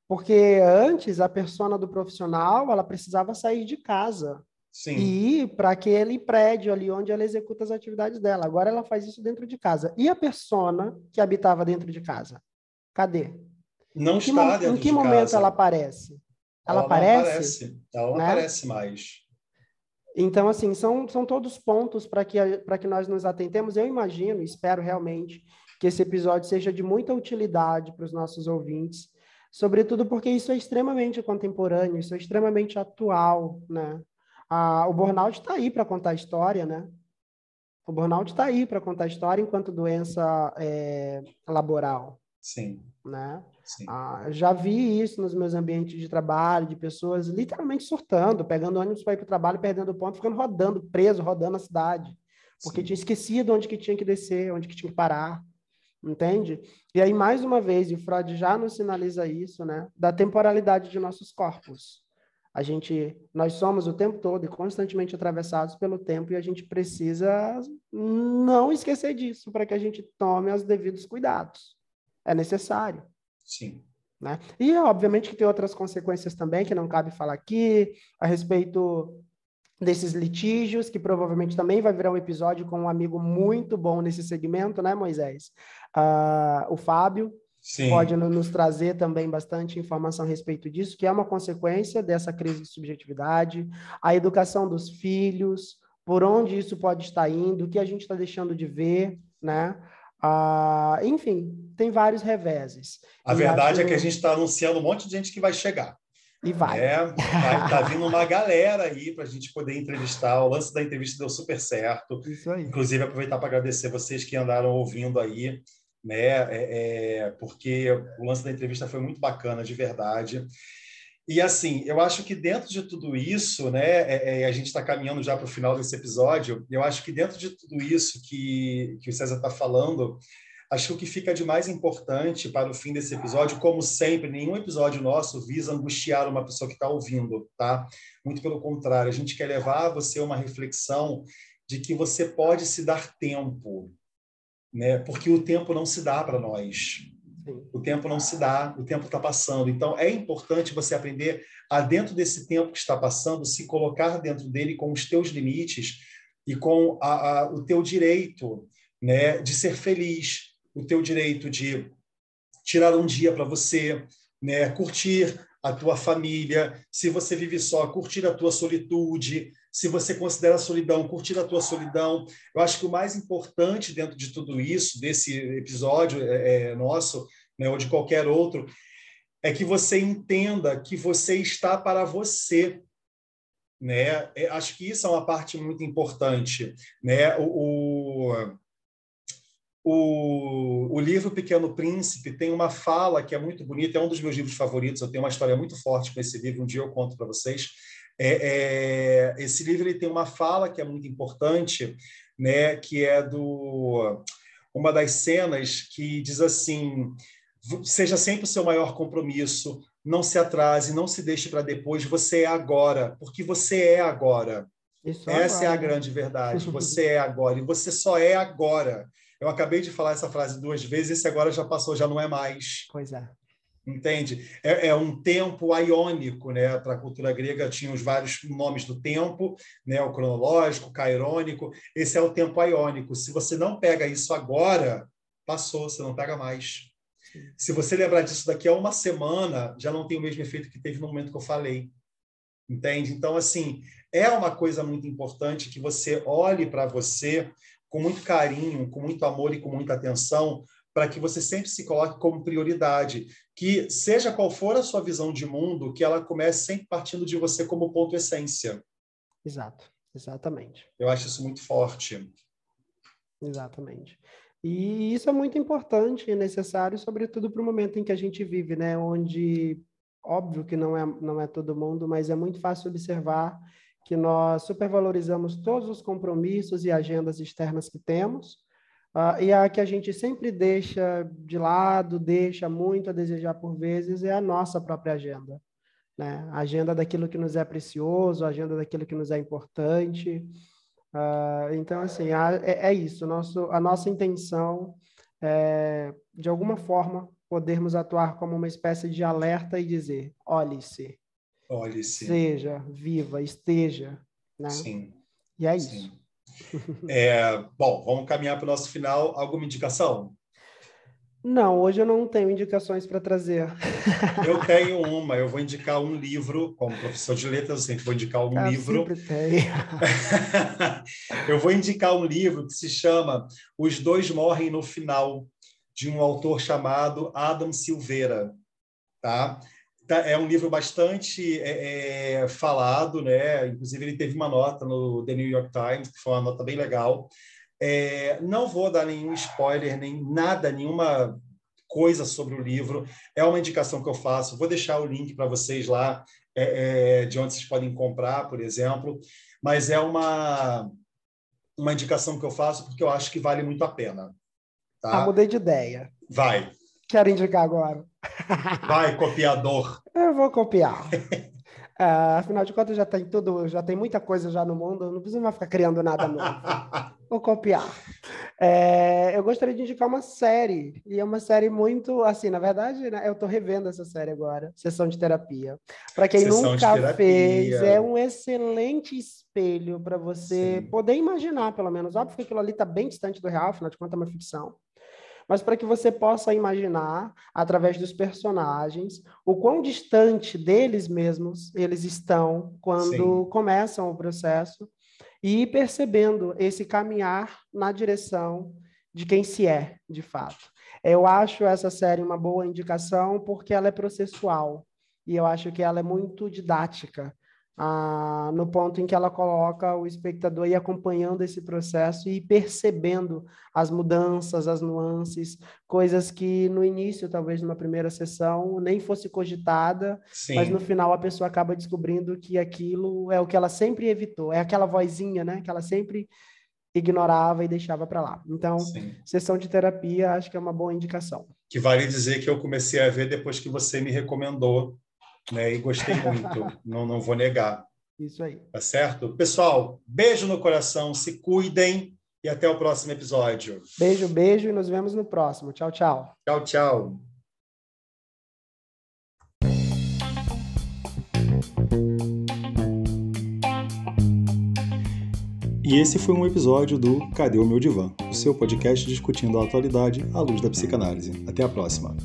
Porque antes, a persona do profissional, ela precisava sair de casa Sim. e ir para aquele prédio ali onde ela executa as atividades dela. Agora ela faz isso dentro de casa. E a persona que habitava dentro de casa? Cadê?
Não está dentro
Em que momento casa. ela aparece? Ela, ela aparece? Não aparece.
Ela não né? aparece mais.
Então, assim, são, são todos pontos para que, que nós nos atentemos. Eu imagino, espero realmente, que esse episódio seja de muita utilidade para os nossos ouvintes, sobretudo porque isso é extremamente contemporâneo, isso é extremamente atual, né? Ah, o burnout está aí para contar a história, né? O burnout está aí para contar a história enquanto doença é, laboral.
Sim.
Né? Sim. Ah, já vi isso nos meus ambientes de trabalho, de pessoas literalmente surtando, pegando ônibus para ir para o trabalho, perdendo ponto, ficando rodando, preso, rodando a cidade. Porque Sim. tinha esquecido onde que tinha que descer, onde que tinha que parar entende? E aí, mais uma vez, e o Freud já nos sinaliza isso, né, da temporalidade de nossos corpos. A gente, nós somos o tempo todo e constantemente atravessados pelo tempo e a gente precisa não esquecer disso para que a gente tome os devidos cuidados. É necessário.
Sim.
Né? E, obviamente, que tem outras consequências também que não cabe falar aqui, a respeito desses litígios, que provavelmente também vai virar um episódio com um amigo muito bom nesse segmento, né, Moisés? Uh, o Fábio Sim. pode nos trazer também bastante informação a respeito disso, que é uma consequência dessa crise de subjetividade, a educação dos filhos, por onde isso pode estar indo, o que a gente está deixando de ver, né? Uh, enfim, tem vários reveses.
A e verdade acho... é que a gente está anunciando um monte de gente que vai chegar.
E vai.
É, tá vindo uma galera aí para a gente poder entrevistar. O lance da entrevista deu super certo.
Isso aí.
Inclusive, aproveitar para agradecer vocês que andaram ouvindo aí, né? É, é, porque o lance da entrevista foi muito bacana, de verdade. E assim, eu acho que dentro de tudo isso, né, é, é a gente está caminhando já para o final desse episódio. Eu acho que dentro de tudo isso que, que o César está falando, Acho que o que fica de mais importante para o fim desse episódio, como sempre, nenhum episódio nosso visa angustiar uma pessoa que está ouvindo, tá? Muito pelo contrário, a gente quer levar você a uma reflexão de que você pode se dar tempo, né? Porque o tempo não se dá para nós. O tempo não se dá, o tempo está passando. Então, é importante você aprender a, dentro desse tempo que está passando, se colocar dentro dele com os teus limites e com a, a, o teu direito né, de ser feliz, o teu direito de tirar um dia para você, né, curtir a tua família, se você vive só, curtir a tua solitude, se você considera a solidão, curtir a tua solidão. Eu acho que o mais importante dentro de tudo isso, desse episódio é, é, nosso, né, ou de qualquer outro, é que você entenda que você está para você. Né? É, acho que isso é uma parte muito importante. Né? O, o, o livro Pequeno Príncipe tem uma fala que é muito bonita, é um dos meus livros favoritos. Eu tenho uma história muito forte com esse livro, um dia eu conto para vocês. É, é, esse livro ele tem uma fala que é muito importante, né, que é do uma das cenas que diz assim: seja sempre o seu maior compromisso, não se atrase, não se deixe para depois, você é agora, porque você é agora. Isso Essa agora. é a grande verdade. Você é agora e você só é agora. Eu acabei de falar essa frase duas vezes, esse agora já passou, já não é mais.
Pois é.
Entende? É, é um tempo aiônico, né? Para a cultura grega tinha os vários nomes do tempo, né? O cronológico, o cairônico. Esse é o tempo aiônico. Se você não pega isso agora, passou, você não pega mais. Se você lembrar disso daqui a uma semana, já não tem o mesmo efeito que teve no momento que eu falei. Entende? Então, assim, é uma coisa muito importante que você olhe para você com muito carinho, com muito amor e com muita atenção, para que você sempre se coloque como prioridade, que seja qual for a sua visão de mundo, que ela comece sempre partindo de você como ponto essência.
Exato, exatamente.
Eu acho isso muito forte.
Exatamente. E isso é muito importante e necessário, sobretudo para o momento em que a gente vive, né? Onde, óbvio que não é, não é todo mundo, mas é muito fácil observar que nós supervalorizamos todos os compromissos e agendas externas que temos, uh, e a que a gente sempre deixa de lado, deixa muito a desejar por vezes, é a nossa própria agenda. Né? A agenda daquilo que nos é precioso, a agenda daquilo que nos é importante. Uh, então, assim, a, é, é, isso. Nosso, a nossa intenção é, de alguma forma, podermos atuar como uma espécie de alerta e dizer: olhe-se,
Olhe, sim.
Seja, viva, esteja. Né?
Sim.
E é isso.
É, bom, vamos caminhar para o nosso final. Alguma indicação?
Não, hoje eu não tenho indicações para trazer.
Eu tenho uma, eu vou indicar um livro, como professor de letras, eu sempre vou indicar um ah, livro.
Sempre tem.
eu vou indicar um livro que se chama Os Dois Morrem no Final, de um autor chamado Adam Silveira. Tá? Tá, é um livro bastante é, é, falado, né? Inclusive ele teve uma nota no The New York Times que foi uma nota bem legal. É, não vou dar nenhum spoiler, nem nada, nenhuma coisa sobre o livro. É uma indicação que eu faço. Vou deixar o link para vocês lá é, é, de onde vocês podem comprar, por exemplo. Mas é uma uma indicação que eu faço porque eu acho que vale muito a pena. Tá?
Ah, mudei de ideia.
Vai.
Quero indicar agora.
Vai, copiador.
Eu vou copiar. Uh, afinal de contas, já tem tudo, já tem muita coisa já no mundo, não precisa mais ficar criando nada novo. Vou copiar. É, eu gostaria de indicar uma série, e é uma série muito, assim, na verdade, né, eu estou revendo essa série agora, Sessão de Terapia. Para quem Sessão nunca fez, é um excelente espelho para você Sim. poder imaginar, pelo menos. Óbvio que aquilo ali está bem distante do real, afinal de contas é uma ficção mas para que você possa imaginar, através dos personagens, o quão distante deles mesmos eles estão quando Sim. começam o processo e ir percebendo esse caminhar na direção de quem se é, de fato. Eu acho essa série uma boa indicação porque ela é processual e eu acho que ela é muito didática ah, no ponto em que ela coloca o espectador ir acompanhando esse processo e percebendo as mudanças, as nuances, coisas que no início, talvez numa primeira sessão, nem fosse cogitada, Sim. mas no final a pessoa acaba descobrindo que aquilo é o que ela sempre evitou, é aquela vozinha, né, que ela sempre ignorava e deixava para lá. Então, Sim. sessão de terapia acho que é uma boa indicação.
Que vale dizer que eu comecei a ver depois que você me recomendou né? E gostei muito, não, não vou negar.
Isso aí.
Tá certo? Pessoal, beijo no coração, se cuidem e até o próximo episódio.
Beijo, beijo e nos vemos no próximo. Tchau, tchau.
Tchau, tchau. E esse foi um episódio do Cadê o meu divã? O seu podcast discutindo a atualidade à luz da psicanálise. Até a próxima.